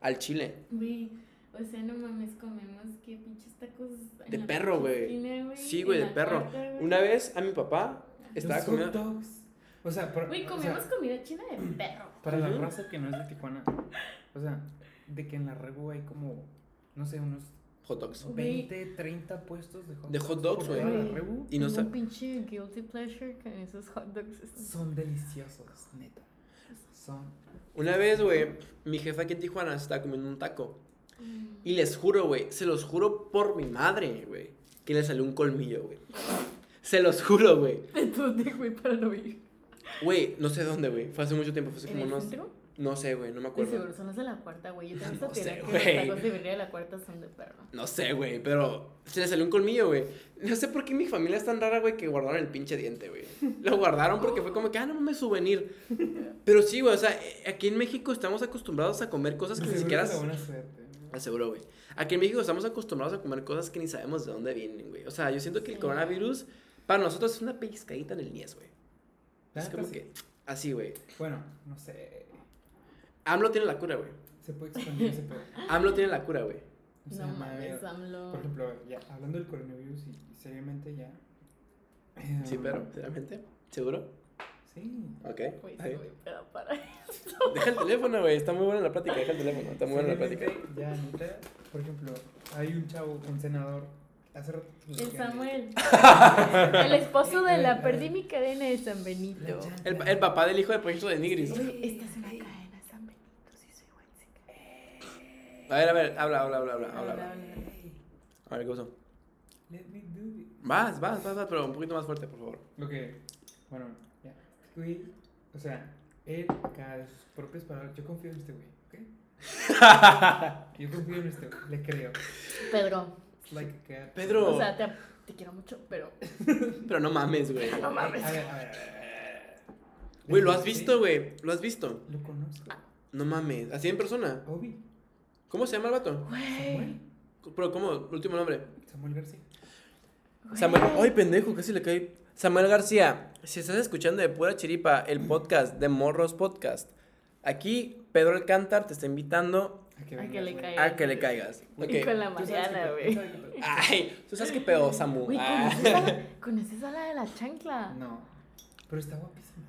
Al chile. Güey, o sea, no mames, comemos que pinches tacos. De perro, güey. Sí, güey, de perro. Una vez a mi papá estaba Los hot comiendo. dogs. O sea, o comemos sea, comida china de perro. [clears throat] para la raza que no es de Tijuana. O sea, de que en la Rebu hay como, no sé, unos Hot dogs. Güey. 20, 30 puestos de hot De hot dogs, por güey. Y no un pinche guilty pleasure con esos hot dogs. están- Son deliciosos, neta. Son. Una vez, güey, mi jefa aquí en Tijuana se estaba comiendo un taco. Y les juro, güey, se los juro por mi madre, güey, que le salió un colmillo, güey. Se los juro, güey. Entonces, güey, para no ir. Güey, no sé dónde, güey. Fue hace mucho tiempo, fue hace ¿En como el unos. centro? No sé, güey, no me De acuerdo. seguro son los de la cuarta, güey. Yo también [laughs] No sabía sé, que güey. los tacos de birria de la cuarta son de perro. No sé, güey, pero se le salió un colmillo, güey. No sé por qué mi familia es tan rara, güey, que guardaron el pinche diente, güey. Lo guardaron porque fue como que, ah, no mames, souvenir. [laughs] Pero sí, güey, o sea, eh, aquí en México estamos acostumbrados a comer cosas que ni siquiera. Aseguro, güey. Aquí en México estamos acostumbrados a comer cosas que ni sabemos de dónde vienen, güey. O sea, yo siento que el Sí. coronavirus para nosotros es una pellizcadita en el niés, güey. La Es como sí. que, así, güey. Bueno, no sé. AMLO tiene la cura, güey. Se puede expandir ese pedo. [laughs] AMLO tiene la cura, güey. O sea, no mames, AMLO. Por ejemplo, ya hablando del coronavirus y, y seriamente ya. eh, [laughs] Sí, pero, [laughs] sinceramente. ¿Seguro? Sí. Ok. Güey, sí, güey, pero para. Deja el teléfono, güey. Está muy buena la plática. Deja el teléfono. Está muy buena la plática. Seriamente, Ya, neta. Por ejemplo, hay un chavo, un senador. Hace rato. El que- Samuel. el esposo de la perdí mi cadena de San Benito. El, el papá del hijo de Poncho de Nigris. Güey, esta es una cadena de San Benito, sí soy güey. A ver, a ver. Habla, habla, habla, habla. Habla, habla. A ver, ¿qué pasó? Let me do it. Vas, vas, vas, vas, pero un poquito más fuerte, por favor. Ok, bueno, ya. Güey, o sea, él, de sus propias palabras, yo confío en este güey, ¿ok? [laughs] Yo confío en este güey, le creo. Pedro. Like. Pedro. O sea, te, te quiero mucho, pero. [laughs] Pero no mames, güey. No mames. A ver, a ver, a. Güey, ¿lo has visto, güey? ¿Lo has visto? Lo conozco. No mames. Así en persona. Obi, ¿Cómo se llama el vato? Güey. Samuel, Pero, ¿cómo? Último nombre. Samuel García. Samuel. Ay, pendejo, casi le cae. Samuel García, si estás escuchando de pura chiripa el podcast de Morros Podcast, aquí Pedro Alcántar te está invitando A que, A que vengas, le güey. caiga. a que le caigas. Y Ok. con la Mariana, güey. [laughs] Ay, ¿tú sabes qué pedo, Samu? Güey, Ah. ¿conoces a, la, [laughs] ¿conoces a la de la chancla? No, pero está guapísima.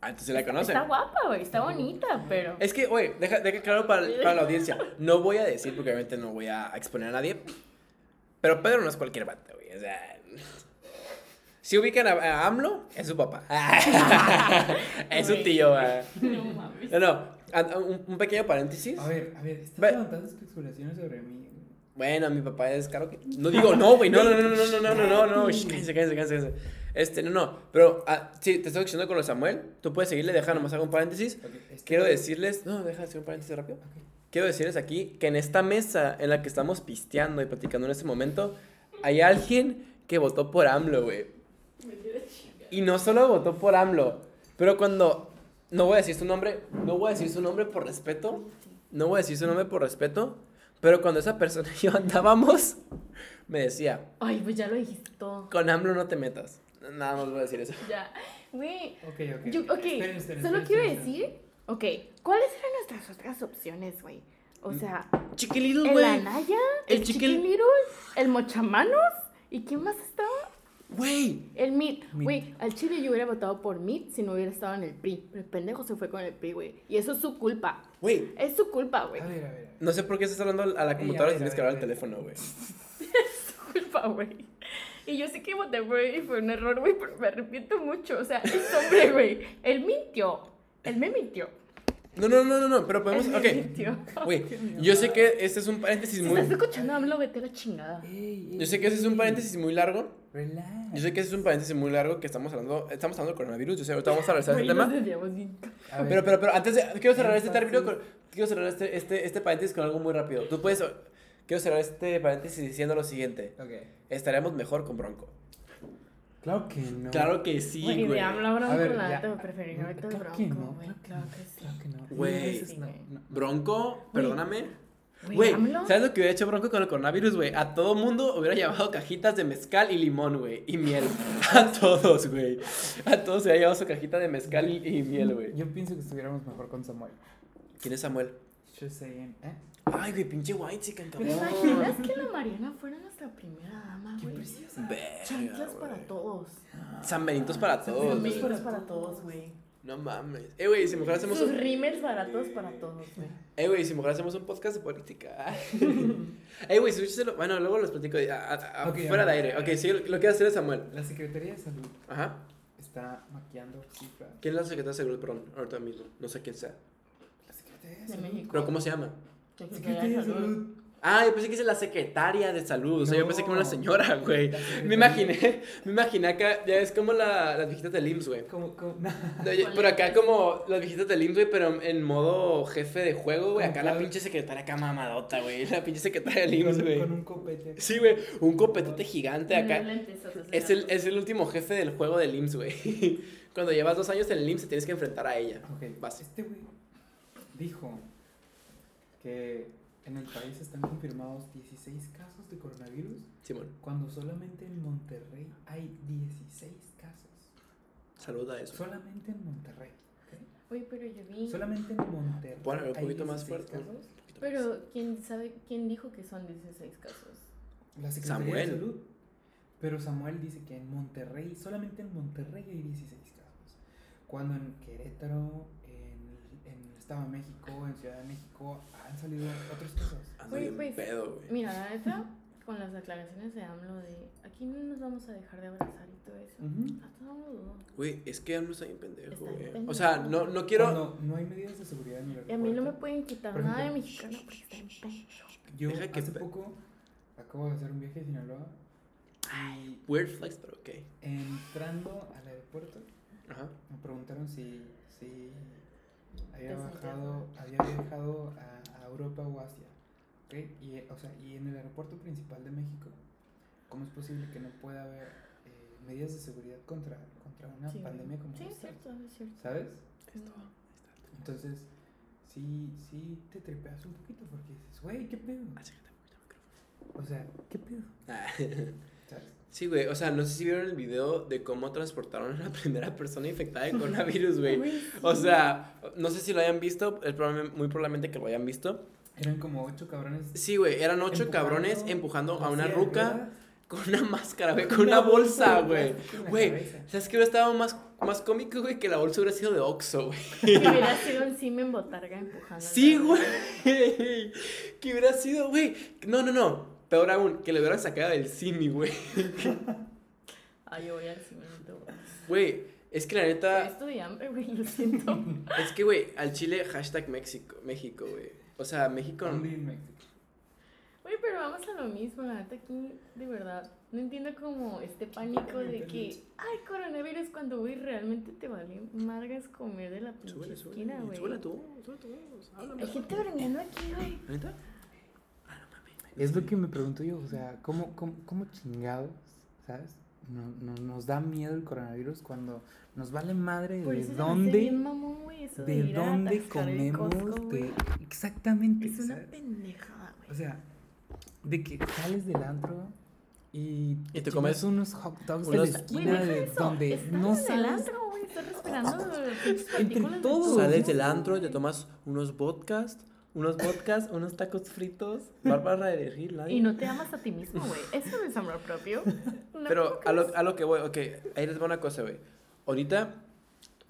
Ah, entonces la conoce. Está guapa, güey, está bonita, pero. Es que, oye, deja, deja claro para, para la audiencia. No voy a decir, porque obviamente no voy a exponer a nadie. Pero Pedro no es cualquier vato, güey. O sea. Si ubican a, a AMLO, es su papá. [laughs] es su tío, güey. No mames. No, no. A- a- Un, un pequeño paréntesis. A ver, a ver, estás Ve- levantando especulaciones sobre mí. Bueno, mi papá es caro que. No digo no, güey. No, no, no, no, no, no, no, no, no. Cállense, cállense, cállense. Este, no, no. Pero, ah, sí, te estoy diciendo con lo de Samuel. Tú puedes seguirle, deja nomás hago un paréntesis. Ok, este- Quiero decirles. No, deja de hacer un paréntesis rápido. Ok. Quiero decirles aquí que en esta mesa en la que estamos pisteando y platicando en este momento, hay alguien que votó por AMLO, güey. Y no solo votó por AMLO, pero cuando. No voy a decir su nombre, no voy a decir su nombre por respeto. No voy a decir su nombre por respeto. Pero cuando esa persona y yo andábamos, me decía: Ay, pues ya lo dijiste todo. Con AMLO no te metas. Nada más voy a decir eso. Ya. Güey. Ok, ok. Yo, ok, Esperen, esperen, solo esperen, quiero decir, ok, ¿cuáles eran nuestras otras opciones, güey? O sea, Chiquilitos, el güey. Anaya, El el, Chiquil- Chiquil Little, el Mochamanos, ¿y quién más estaba? Güey. El MIT. Güey, al Chile yo hubiera votado por MIT si no hubiera estado en el PRI. Pero el pendejo se fue con el PRI, güey. Y eso es su culpa. Güey. Es su culpa, güey. A ver, a ver. a ver. No sé por qué estás hablando a la computadora si tienes que hablar al teléfono, güey. [laughs] su culpa, güey. Y yo sé que voté por él y fue un error, güey, pero me arrepiento mucho. O sea, es hombre, [laughs] güey. Él mintió. Él me mintió. No, no, no, no, no, pero podemos. Ok. [laughs] Güey, yo sé que este es un paréntesis Si muy. estás escuchando, hablo, vete a la chingada. Yo sé que ese es un paréntesis muy largo. Relax. Yo sé que ese es un paréntesis muy largo que estamos hablando. Estamos hablando del coronavirus. Yo sé, ahorita vamos a regresar a ese tema. Pero, pero, pero antes de. Quiero cerrar este término con. Quiero cerrar este, este, este paréntesis con algo muy rápido. Tú puedes. Quiero cerrar este paréntesis diciendo lo siguiente. Ok. Estaremos mejor con Bronco. Claro que no. Claro que sí, Güey, de habla bronco, A ver, la el Claro que bronco, no, güey. claro que Claro no, que sí. Claro que no. Güey. No, no. Bronco, perdóname. Güey. ¿sabes lo que hubiera hecho Bronco con el coronavirus, güey? A todo mundo hubiera llevado cajitas de mezcal y limón, güey. Y miel. [laughs] A todos, güey. A todos se hubiera llevado su cajita de mezcal y, y miel, güey. Yo pienso que estuviéramos mejor con Samuel. ¿Quién es Samuel? Just saying, ¿eh? Ay, güey, pinche white chicken, ¿Te cabrón. imaginas que la Mariana fuera nuestra primera dama, Qué güey? preciosa. Verga, Chanclas para todos. San Benitos para todos, güey. rímels para todos, güey. No mames. Eh, güey, si mejor hacemos Sus un... rímels baratos para todos, güey. Eh, güey, si mejor hacemos un podcast de política. [laughs] Eh, güey, escúchalo. Bueno, luego les platico. a- a- a- Ok, fuera de aire. Ok, sí, lo que hacer es Samuel. La Secretaría de Salud Ajá. está maquillando cifras. ¿Quién es la secretaria de seguridad? Perdón, ahorita mismo. No sé quién sea. La Secretaría de De Salud. México. ¿Pero cómo se llama? Secretaría de Salud. Ah, yo pensé que es la secretaria de salud. O sea, yo pensé que era una señora, [laughs] güey. Me imaginé, me imaginé acá, ya es como la, las viejitas del IMSS, güey. Como, como, no. Pero acá como las viejitas del IMSS, güey, pero en modo jefe de juego, güey. Acá la pinche secretaria acá mamadota, güey. La pinche secretaria del IMSS, güey. con un copete. Sí, güey, un copetote gigante acá. Es el, es el último jefe del juego del IMSS, güey. [laughs] Cuando llevas dos años en el IMSS te tienes que enfrentar a ella. Ok, Vas. este güey dijo que en el país están confirmados 16 casos de coronavirus Simón, cuando solamente en Monterrey hay 16 casos. saluda a eso. Solamente en Monterrey. Oye, pero yo vi. Solamente en Monterrey. Ponle un hay poquito más 16 fuerte. casos. Pero, ¿quién sabe? ¿Quién dijo que son 16 casos? La Secretaría Samuel. de Salud. Pero Samuel dice que en Monterrey, solamente en Monterrey hay 16 casos. Cuando en Querétaro, Estado de México, en Ciudad de México, han salido. Ando Oye, bien pues, pedo, güey. Mira, la neta, con las declaraciones de AMLO de aquí no nos vamos a dejar de abrazar y todo eso. Todo mundo. Güey, es que AMLO está bien pendejo, Está güey. O sea, no, no quiero... Cuando no hay medidas de seguridad en el Y a mí no me aeropuerto. pueden quitar nada de mexicano porque está en pendejo. Yo Deja que hace pe- poco acabo de hacer un viaje a Sinaloa y Weird flex, pero ok. entrando al aeropuerto Ajá. me preguntaron si, si había bajado, había viajado a, a Europa o Asia. ¿ok? Y, o sea, y en el aeropuerto principal de México, ¿cómo es posible que no pueda haber eh, medidas de seguridad contra, contra una Sí, pandemia como Sí, es esta? cierto, es cierto. ¿Sabes? Esto. Entonces, sí, sí te trepeas un poquito porque dices, güey, ¿qué pedo? Acércate un poquito al micrófono. O sea, ¿qué pedo? ¿Sabes? Sí, güey, o sea, no sé si vieron el video de cómo transportaron a la [laughs] primera persona infectada de coronavirus, güey. Güey, O sea, no sé si lo hayan visto, es probable- muy probablemente que lo hayan visto. Eran como ocho cabrones. Sí, güey, eran ocho empujando cabrones empujando a una ruca con una máscara, güey, con una bolsa, güey. en Güey. ¿sabes qué hubiera estado más, más cómico, güey? Que la bolsa hubiera sido de Oxxo, güey. [laughs] Que hubiera sido un Simen Botarga empujando. Sí, güey. [laughs] Que hubiera sido, güey. No, no, no. Peor aún, que le hubieran sacado del Simi, güey. [laughs] Ay, yo voy al voy. Güey, es que la neta. Esto de hambre, güey, lo siento. [laughs] Es que, güey, al chile, hashtag México, México, güey. O sea, México. Oye, pero vamos a lo mismo, la neta aquí, de verdad, no entiendo como este pánico de que, ay, coronavirus, cuando, güey, realmente te vale margas comer de la pinche Súbele, esquina, güey. Súbele tú, súbele tú. Háblame. Hay gente bromeando aquí, güey. ¿Neta? Es lo que me pregunto yo, o sea, ¿cómo, cómo, cómo chingados, sabes? No, no, nos da miedo el coronavirus cuando nos vale madre Por de eso dónde, bien mamón, güey, eso de, de dónde comemos, Costco, de... Exactamente, Es una ¿sabes? pendejada, O güey. sea, de que sales del antro y, Y te comes unos hot dogs unos- de la esquina de donde estás no en el sabes... antro, güey, estás respirando Entre todos. todo. Sales del antro y te tomas unos vodkas, unos vodkas, unos tacos fritos. Bárbara de Regil, nadie. Y no te amas a ti mismo, güey. Eso no es amor propio. [laughs] No, Pero ¿cómo a lo, a lo que voy, ok, ahí les va una cosa, güey. Ahorita,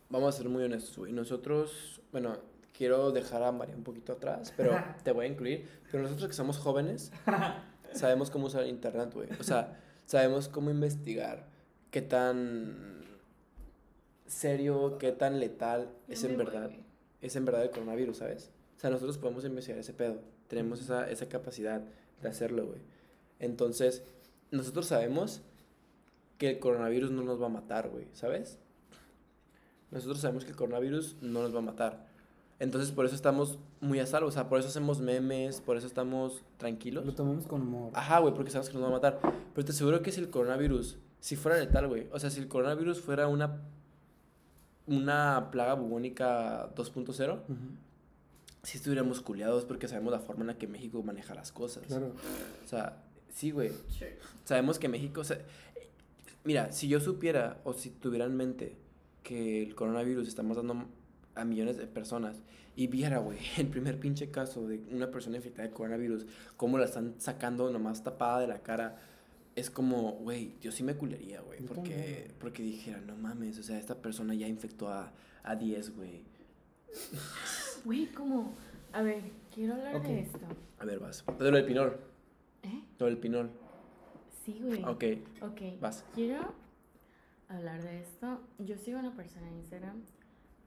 vamos a ser muy honestos, güey. Nosotros, bueno, quiero dejar a María un poquito atrás, pero [laughs] te voy a incluir. Pero nosotros que somos jóvenes, [laughs] sabemos cómo usar internet, güey. O sea, sabemos cómo investigar qué tan serio, qué tan letal es en verdad, es en verdad el coronavirus, ¿sabes? O sea, nosotros podemos investigar ese pedo, tenemos esa, esa capacidad de hacerlo, güey. Entonces, nosotros sabemos que el coronavirus no nos va a matar, güey, ¿sabes? Nosotros sabemos que el coronavirus no nos va a matar. Entonces, por eso estamos muy a salvo. O sea, por eso hacemos memes, por eso estamos tranquilos. Lo tomamos con humor. Ajá, güey, porque sabemos que nos va a matar. Pero te aseguro que si el coronavirus, si fuera letal, güey. O sea, si el coronavirus fuera una, una plaga bubónica 2.0, Ujú. Si estuviéramos culiados porque sabemos la forma en la que México maneja las cosas. Claro. O sea, sí, güey. Sabemos que México, o sea, mira, si yo supiera o si tuviera en mente que el coronavirus está matando a millones de personas y viera, güey, [laughs] el primer pinche caso de una persona infectada de coronavirus, cómo la están sacando nomás tapada de la cara, es como, güey, yo sí me culería, güey, porque, también. porque dijera, no mames, o sea, esta persona ya infectó a, a 10, güey. [laughs] Güey, como. A ver, quiero hablar Ok. de esto. A ver, vas. De lo del pinol, ¿Eh? lo del pinol. Sí, güey. Ok, Ok. vas. Quiero hablar de esto. Yo sigo una persona en Instagram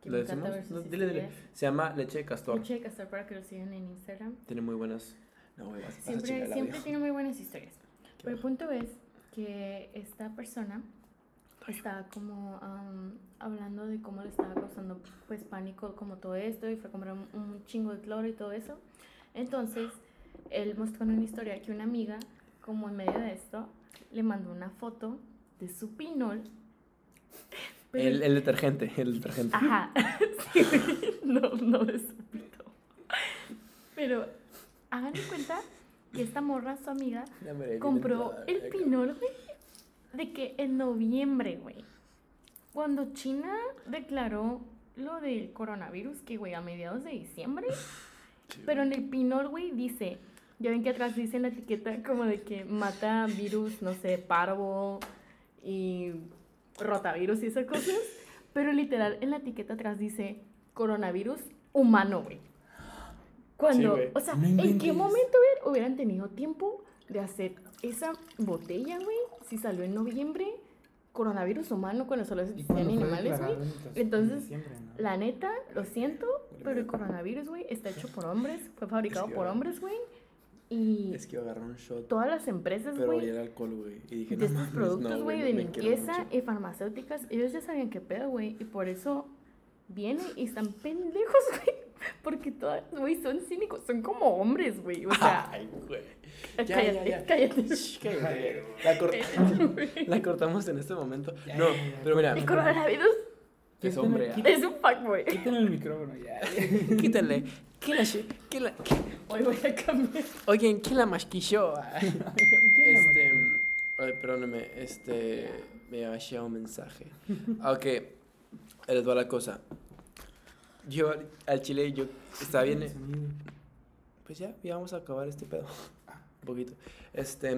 que ¿Lo me encanta ver sus No, dile, dile. Se llama leche de castor. Leche de castor para que lo sigan en Instagram. Tiene muy buenas... No, güey, vas, vas a Siempre, siempre tiene muy buenas historias. Qué Pero el punto es que esta persona estaba como hablando de cómo le estaba causando pues pánico como todo esto y fue a comprar un, un chingo de cloro y todo eso. Entonces, él mostró en una historia que una amiga, como en medio de esto, le mandó una foto de su pinol. El, el detergente, el detergente. Ajá. [laughs] Sí, no, no de su pito. Pero hagan de cuenta que esta morra, su amiga, compró el pinol, güey, de que en noviembre, güey, cuando China declaró lo del coronavirus, que, güey, a mediados de diciembre, pero en el pinol, güey, dice, ya ven que atrás dice en la etiqueta como de que mata virus, no sé, parvo y rotavirus y esas cosas, pero literal en la etiqueta atrás dice coronavirus humano, güey. Cuando, o sea, No ¿en qué momento hubieran tenido tiempo de hacer esa botella, güey? Si salió en noviembre, coronavirus humano cuando solo ¿Y existían animales, güey. en- Entonces, no? La neta, lo siento, pero el coronavirus, güey, está hecho por hombres, fue [laughs] fabricado que por hombres, güey. Y Es que iba a agarrar un shot, todas las empresas, pero güey, alcohol. Y dije, de no estos productos, güey, no de limpieza y farmacéuticas, ellos ya sabían qué pedo, güey, y por eso vienen y están pendejos, [laughs] güey, porque todas, güey, son cínicos, son como hombres, güey, o sea, Ay, güey. ya, cállate, ya, ya. cállate. Shh, cállate. La, cor- [laughs] la cortamos en este momento. Ya, No, ya, ya. pero mira, El coronavirus es hombre. ah. es un fuckboy. Quítale el micrófono ya. [laughs] Quítale. ¿Quién la, quién la- qui- Hoy voy a cambiar. Oye, [laughs] ¿quién la masquilló? Este. Ay, perdóname, este. Me ha llegado un mensaje. Ah, Ok, les va la cosa. Yo al chile, yo estaba bien. Pues ya, ya vamos a acabar este pedo. Un poquito. Este,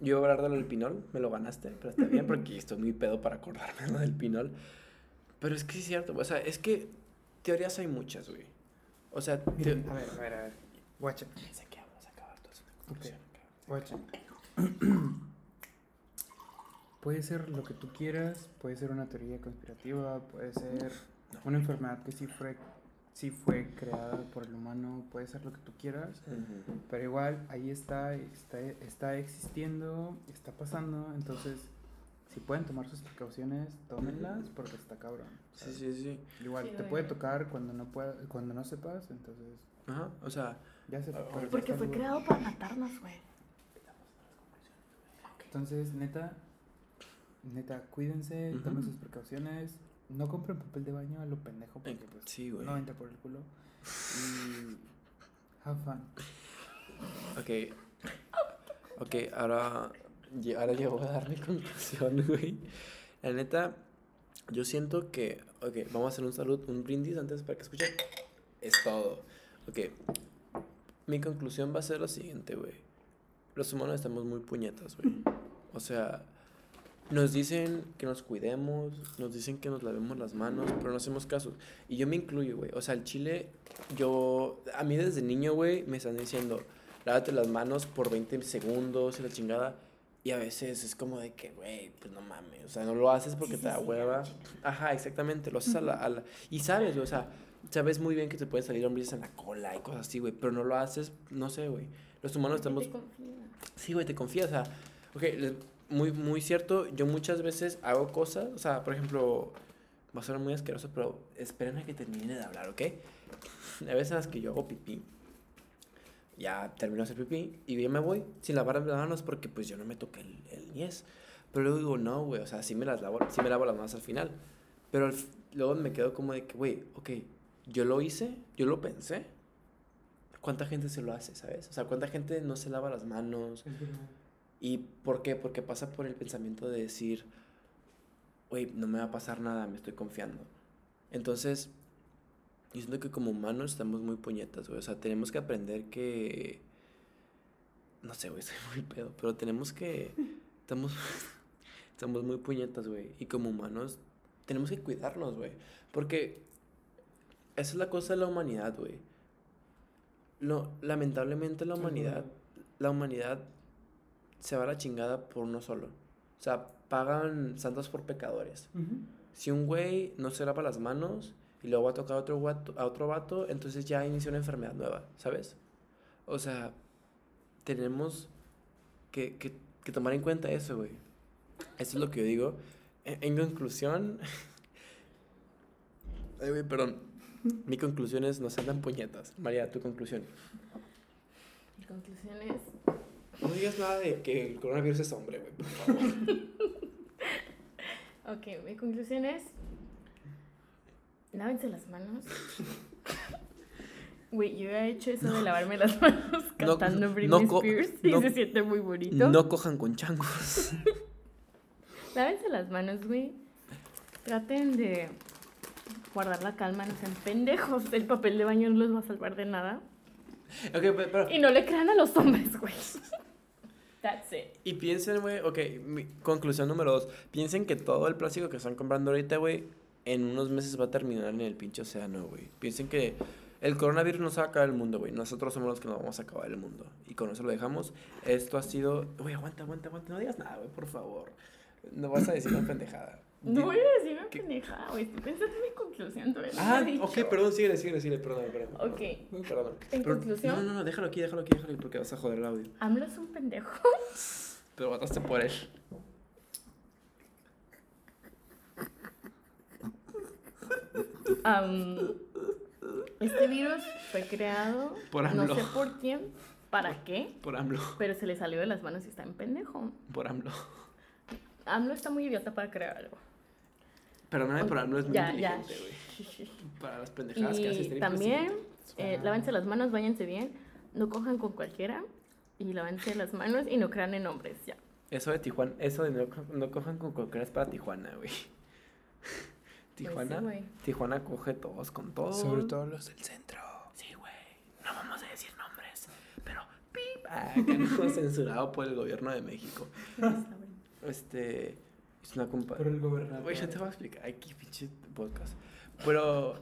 yo iba a hablar de lo del pinol, me lo ganaste, pero está bien porque [laughs] estoy muy pedo para acordarme lo del pinol. Pero es que es cierto, o sea, es que teorías hay muchas, güey. O sea, Miren, a ver, a ver, a ver. Guacha, Sé que vamos a acabar todo eso. Ok. guacha. [clears throat] Puede ser lo que tú quieras, puede ser una teoría conspirativa, puede ser. Una enfermedad que sí fue, sí fue creada por el humano, puede ser lo que tú quieras, Ujú. pero igual ahí está, está, está existiendo, está pasando, entonces si pueden tomar sus precauciones, tómenlas porque está cabrón. Sí, sí, sí. Igual Sí, te güey. puede tocar cuando no pueda, cuando no sepas, entonces Ajá, o sea, ya se Porque está fue creado para matarnos, güey. Entonces, neta, neta, cuídense, tomen Ujú. sus precauciones, no compren papel de baño a lo pendejo porque pues sí, güey. no entra por el culo. Y have fun. Ok. Ok, ahora, ahora yo voy a dar mi conclusión, [laughs] güey. La neta, yo siento que, ok, vamos a hacer un salud, un brindis antes para que escuchen. Es todo. Ok. Mi conclusión va a ser lo siguiente, güey. Los humanos estamos muy puñetas, güey. O sea, nos dicen que nos cuidemos, nos dicen que nos lavemos las manos, pero no hacemos caso. Y yo me incluyo, güey. O sea, el chile, yo, a mí desde niño, güey, me están diciendo, lávate las manos por 20 segundos y la chingada. Y a veces es como de que, güey, pues no mames, o sea, no lo haces porque Sí, te da sí, hueva. Ajá, exactamente, lo haces a la, a la- Y sabes, güey, o sea, sabes muy bien que te pueden salir hombres en la cola y cosas así, güey, pero no lo haces, no sé, güey. Los humanos Porque estamos... te. Sí, güey, te confías, o sea, ok, les- muy, muy cierto, yo muchas veces hago cosas, o sea, por ejemplo, va a ser muy asqueroso, pero esperen a que termine de hablar, ¿ok? [laughs] Hay veces en las que yo hago pipí, ya termino de hacer pipí y yo me voy sin lavar las manos porque pues yo no me toqué el, el niés. Pero luego digo, no, güey, o sea, sí me las lavo, sí me lavo las manos al final. Pero al luego me quedo como de que, güey, ok, yo lo hice, yo lo pensé. ¿Cuánta gente se lo hace, sabes? O sea, ¿cuánta gente no se lava las manos? ¿Y por qué? Porque pasa por el pensamiento de decir, güey, no me va a pasar nada, me estoy confiando. Entonces, yo siento que como humanos estamos muy puñetas, güey. O sea, tenemos que aprender que... No sé, güey, [laughs] soy muy pedo, pero tenemos que... Estamos, [laughs] estamos muy puñetas, güey. Y como humanos tenemos que cuidarnos, güey. Porque esa es la cosa de la humanidad, güey. No, lamentablemente la humanidad, la humanidad se va a la chingada por uno solo. O sea, pagan santos por pecadores. Si un güey no se lava las manos y luego va a tocar a otro, guato- a otro vato, entonces ya inicia una enfermedad nueva, ¿sabes? O sea, tenemos que, que, que tomar en cuenta eso, güey. Eso es lo que yo digo. En, en conclusión... [laughs] Ay, güey, perdón. Mi conclusión es no sean tan puñetas. María, tu conclusión. Mi conclusión es, No digas nada de que el coronavirus es hombre, güey, por favor. [laughs] ok, mi conclusión es, lávense las manos. [laughs] Güey, yo he hecho eso de lavarme las manos No- cantando no Britney co- Spears y no- se siente muy bonito. No cojan con changos. [laughs] Lávense las manos, güey. Traten de guardar la calma, no sean pendejos. El papel de baño no los va a salvar de nada. Pero... Y no le crean a los hombres, güey. [laughs] That's it. Y piensen, güey, ok, mi conclusión número dos. Piensen que todo el plástico que están comprando ahorita, güey, en unos meses va a terminar en el pinche océano, güey. Piensen que el coronavirus no se va a acabar el mundo, güey. Nosotros somos los que nos vamos a acabar el mundo. Y con eso lo dejamos. Esto ha sido... Güey, aguanta, aguanta, aguanta. No digas nada, güey, por favor. No vas a decir una [laughs] pendejada. No voy a decir una ¿Qué? pendejada, güey. Estoy pensando en mi conclusión. todavía no Ah, dicho. ok, perdón, síguele, síguele, síguele, perdón, perdón. Ok. Perdón. En Pero- conclusión- No, no, no, déjalo aquí, déjalo aquí, déjalo aquí, porque vas a joder el audio. AMLO es un pendejo. Pero votaste por él. Este virus fue creado, Por no AMLO. sé por quién, para qué, Por AMLO. pero se le salió de las manos y está en pendejo. Por AMLO. AMLO está muy idiota para crear algo. Perdóname, por AMLO es muy Ya, inteligente, güey. Para las pendejadas que Y este también, presidente. eh, lávense las manos, váyanse bien, no cojan con cualquiera y lávense las manos y no crean en hombres, ya. Eso de Tijuana, eso de no, co- no cojan con coqueras para Tijuana, güey. Tijuana, Pues sí, güey. Tijuana coge todos con todos. Sobre todo los del centro. Sí, güey. No vamos a decir nombres, pero pip. Ah, que no [laughs] censurado por el gobierno de México. Este es una compa. Por el gobernador. Güey, yo te voy a explicar aquí, pinche podcast. Pero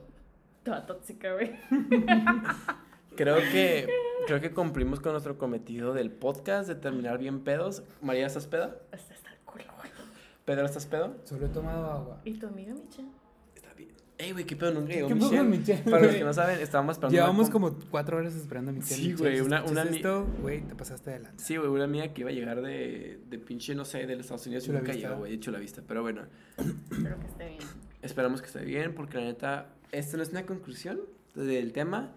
Toda tóxica, güey. [laughs] creo que creo que cumplimos con nuestro cometido del podcast de terminar bien pedos. María, ¿estás peda? Hasta está el culo, güey. Pedro, ¿estás pedo? Solo he tomado agua. ¿Y tu amiga Micha? Ey, güey, qué pedo, nunca llegó ¿Qué pasó Michelle. con Michelle, Para los que no saben, estábamos esperando. Llevamos una como cuatro horas esperando a Michelle. Sí, güey, una- una mi- esto, güey, te pasaste adelante. Sí, güey, una amiga que iba a llegar de, de pinche, no sé, de los Estados Unidos y nunca llegó, güey, de Chula Vista. Pero bueno, Espero que esté bien. esperamos que esté bien, porque la neta, esto no es una conclusión del tema.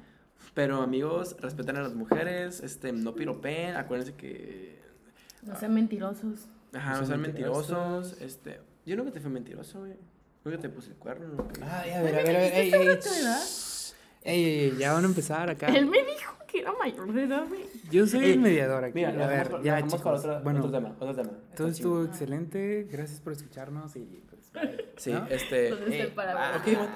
Pero amigos, respeten a las mujeres, este, no piropen, acuérdense que. No sean mentirosos. Ajá, No no sean sean mentirosos. mentirosos. Este, yo nunca te fui mentiroso, güey. Nunca te puse el cuerno. nunca- Ay, a ver, a ¿me ver, a ver. Ey, ey, tu edad? ey, ey, ya van a empezar acá. Él me dijo que era mayor de edad, güey. Yo soy Ey, el mediador aquí. Mira, a ver, ya, chicos. para otro, bueno, otro tema, otro tema. todo estuvo excelente. Gracias por escucharnos y pues. Sí, ¿No? este. Entonces, eh, para ah, ok, bueno.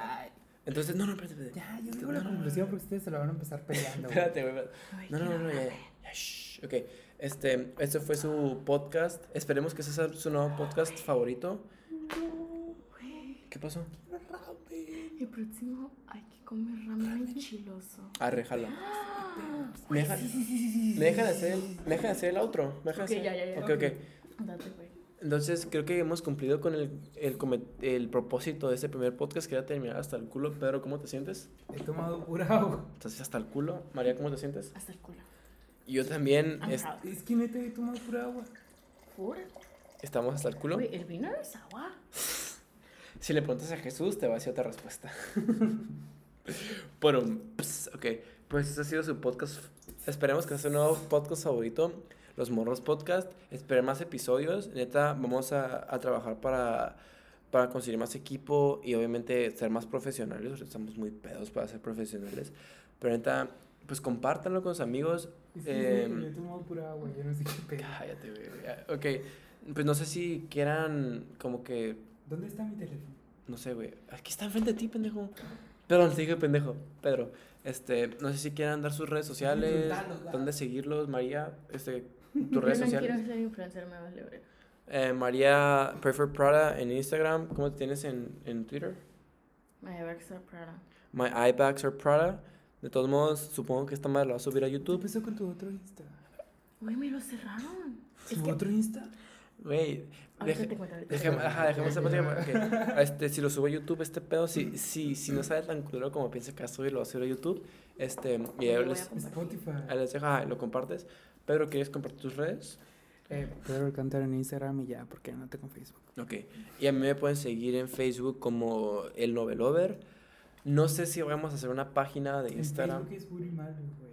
Entonces, no, no, espérate, espérate. Ya, yo digo la conclusión porque ustedes se la van a empezar peleando. Espérate, güey. No, no, no, no, ya, ya, ya, shh. Ok, este, este fue su podcast. Esperemos que ese sea su nuevo podcast favorito. ¿Qué pasó? El próximo hay que comer ramen enchiloso. Arre, jala. ¿Me dejan, ¿me dejan hacer el, me dejan hacer el outro? ¿Me dejan Ok, hacer? ya, ya, ya. Ok, ok. Date, güey. Entonces creo que hemos cumplido con el, el, el propósito de este primer podcast que era terminar hasta el culo. Pedro, ¿cómo te sientes? He tomado pura agua. ¿Estás hasta el culo? María, ¿cómo te sientes? Hasta el culo. Y yo también es-. Es que neta he tomado pura agua. Pura. estamos hasta el culo. Güey, el vino es agua. Si le preguntas a Jesús, te va a decir otra respuesta. [laughs] bueno, ps, ok. Pues este ha sido su podcast. Esperemos que sea un nuevo podcast favorito. Los Morros Podcast. Esperen más episodios. Neta, vamos a, a trabajar para, para conseguir más equipo y obviamente ser más profesionales. Estamos muy pedos para ser profesionales. Pero neta, pues compártanlo con sus amigos. Que Em, yo he tomado pura agua, yo no sé qué pedo. Cállate, ya, Ok. Pues no sé si quieran como que ¿Dónde está mi teléfono? no sé, güey. Aquí está enfrente de ti, pendejo. Perdón, te dije pendejo. Pedro, este, no sé si quieran dar sus redes sociales, dónde seguirlos, María, este, [laughs] tus redes no sociales. quiero ser influencer, me vale. Eh, María Prefer Prada en Instagram. ¿Cómo te tienes en, en Twitter? My bags are Prada. My eyebags are Prada. De todos modos, supongo que esta madre la va a subir a ¿Qué YouTube. pasó con tu otro Insta? Güey, me lo cerraron. Es ¿Su que. otro Insta? Güey, deje- te Déjame, cuento. ajá, plática, [laughs] ok. Este, si lo subo a YouTube, este pedo, si, si, si no sale tan culero como piensa que va a subir, lo va a subir a YouTube. Este, y ahí les. Spotify. les dejo, ajá, lo compartes. Pedro, ¿quieres compartir tus redes? Eh, Pedro Alcántara en Instagram y ya, porque no tengo Facebook. Ok. Y a mí me pueden seguir en Facebook como El Novelover. No sé si vamos a hacer una página de Instagram. Facebook es Buri Malo, güey.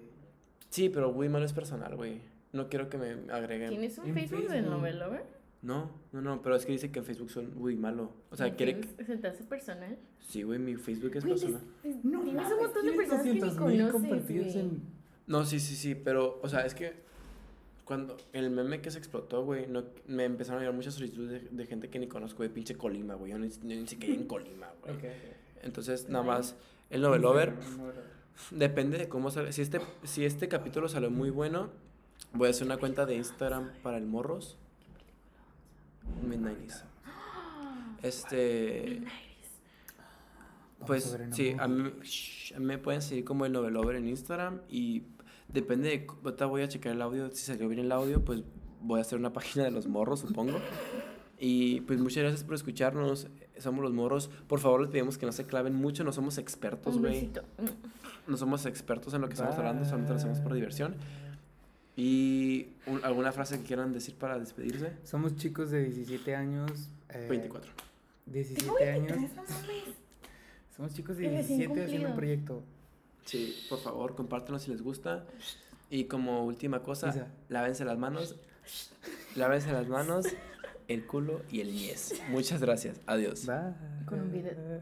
Sí, pero muy malo es personal, güey. No quiero que me agreguen. ¿Tienes un En Facebook del Facebook. novelover? No, no, no, pero es que dice que en Facebook son muy malo. O sea, ¿En quiere. Facebook ¿Se te hace personal? Sí, güey, mi Facebook es personal. No, tienes un montón de personas que ni 200,000 conoces, compartidos güey. en... No, sí, sí, sí, pero, o sea, es que cuando el meme que se explotó, güey, no, me empezaron a llegar muchas solicitudes de, de gente que ni conozco, de pinche Colima, güey. Yo ni, ni, ni siquiera en Colima, güey. Ok, ok. Entonces, nada más, el novelover, Instagram, novelover. depende de cómo salga. Si este, si este capítulo salió muy bueno, voy a hacer una cuenta de Instagram para el Morros. Midnighties. [gasps] Este. Vamos Pues sí, a mí, shh, a mí me pueden seguir como el novelover en Instagram y depende de, ahorita voy a checar el audio, si salió bien el audio, pues voy a hacer una [laughs] página de los morros, supongo. Y pues muchas gracias por escucharnos, somos los morros, por favor les pedimos que no se claven mucho, no somos expertos, güey, no somos expertos en lo que estamos hablando, solamente lo hacemos por diversión. Y un- alguna frase que quieran decir para despedirse, Somos chicos de 17 años. eh, 24. 17 Tengo años. 23, no mames. Somos chicos de Y recién 17 haciendo un proyecto. Sí, por favor, compártanlo si les gusta. Y como última cosa, Isa. lávense las manos. Lávense las manos, el culo y el niés. Muchas gracias. Adiós. Bye. Con un video.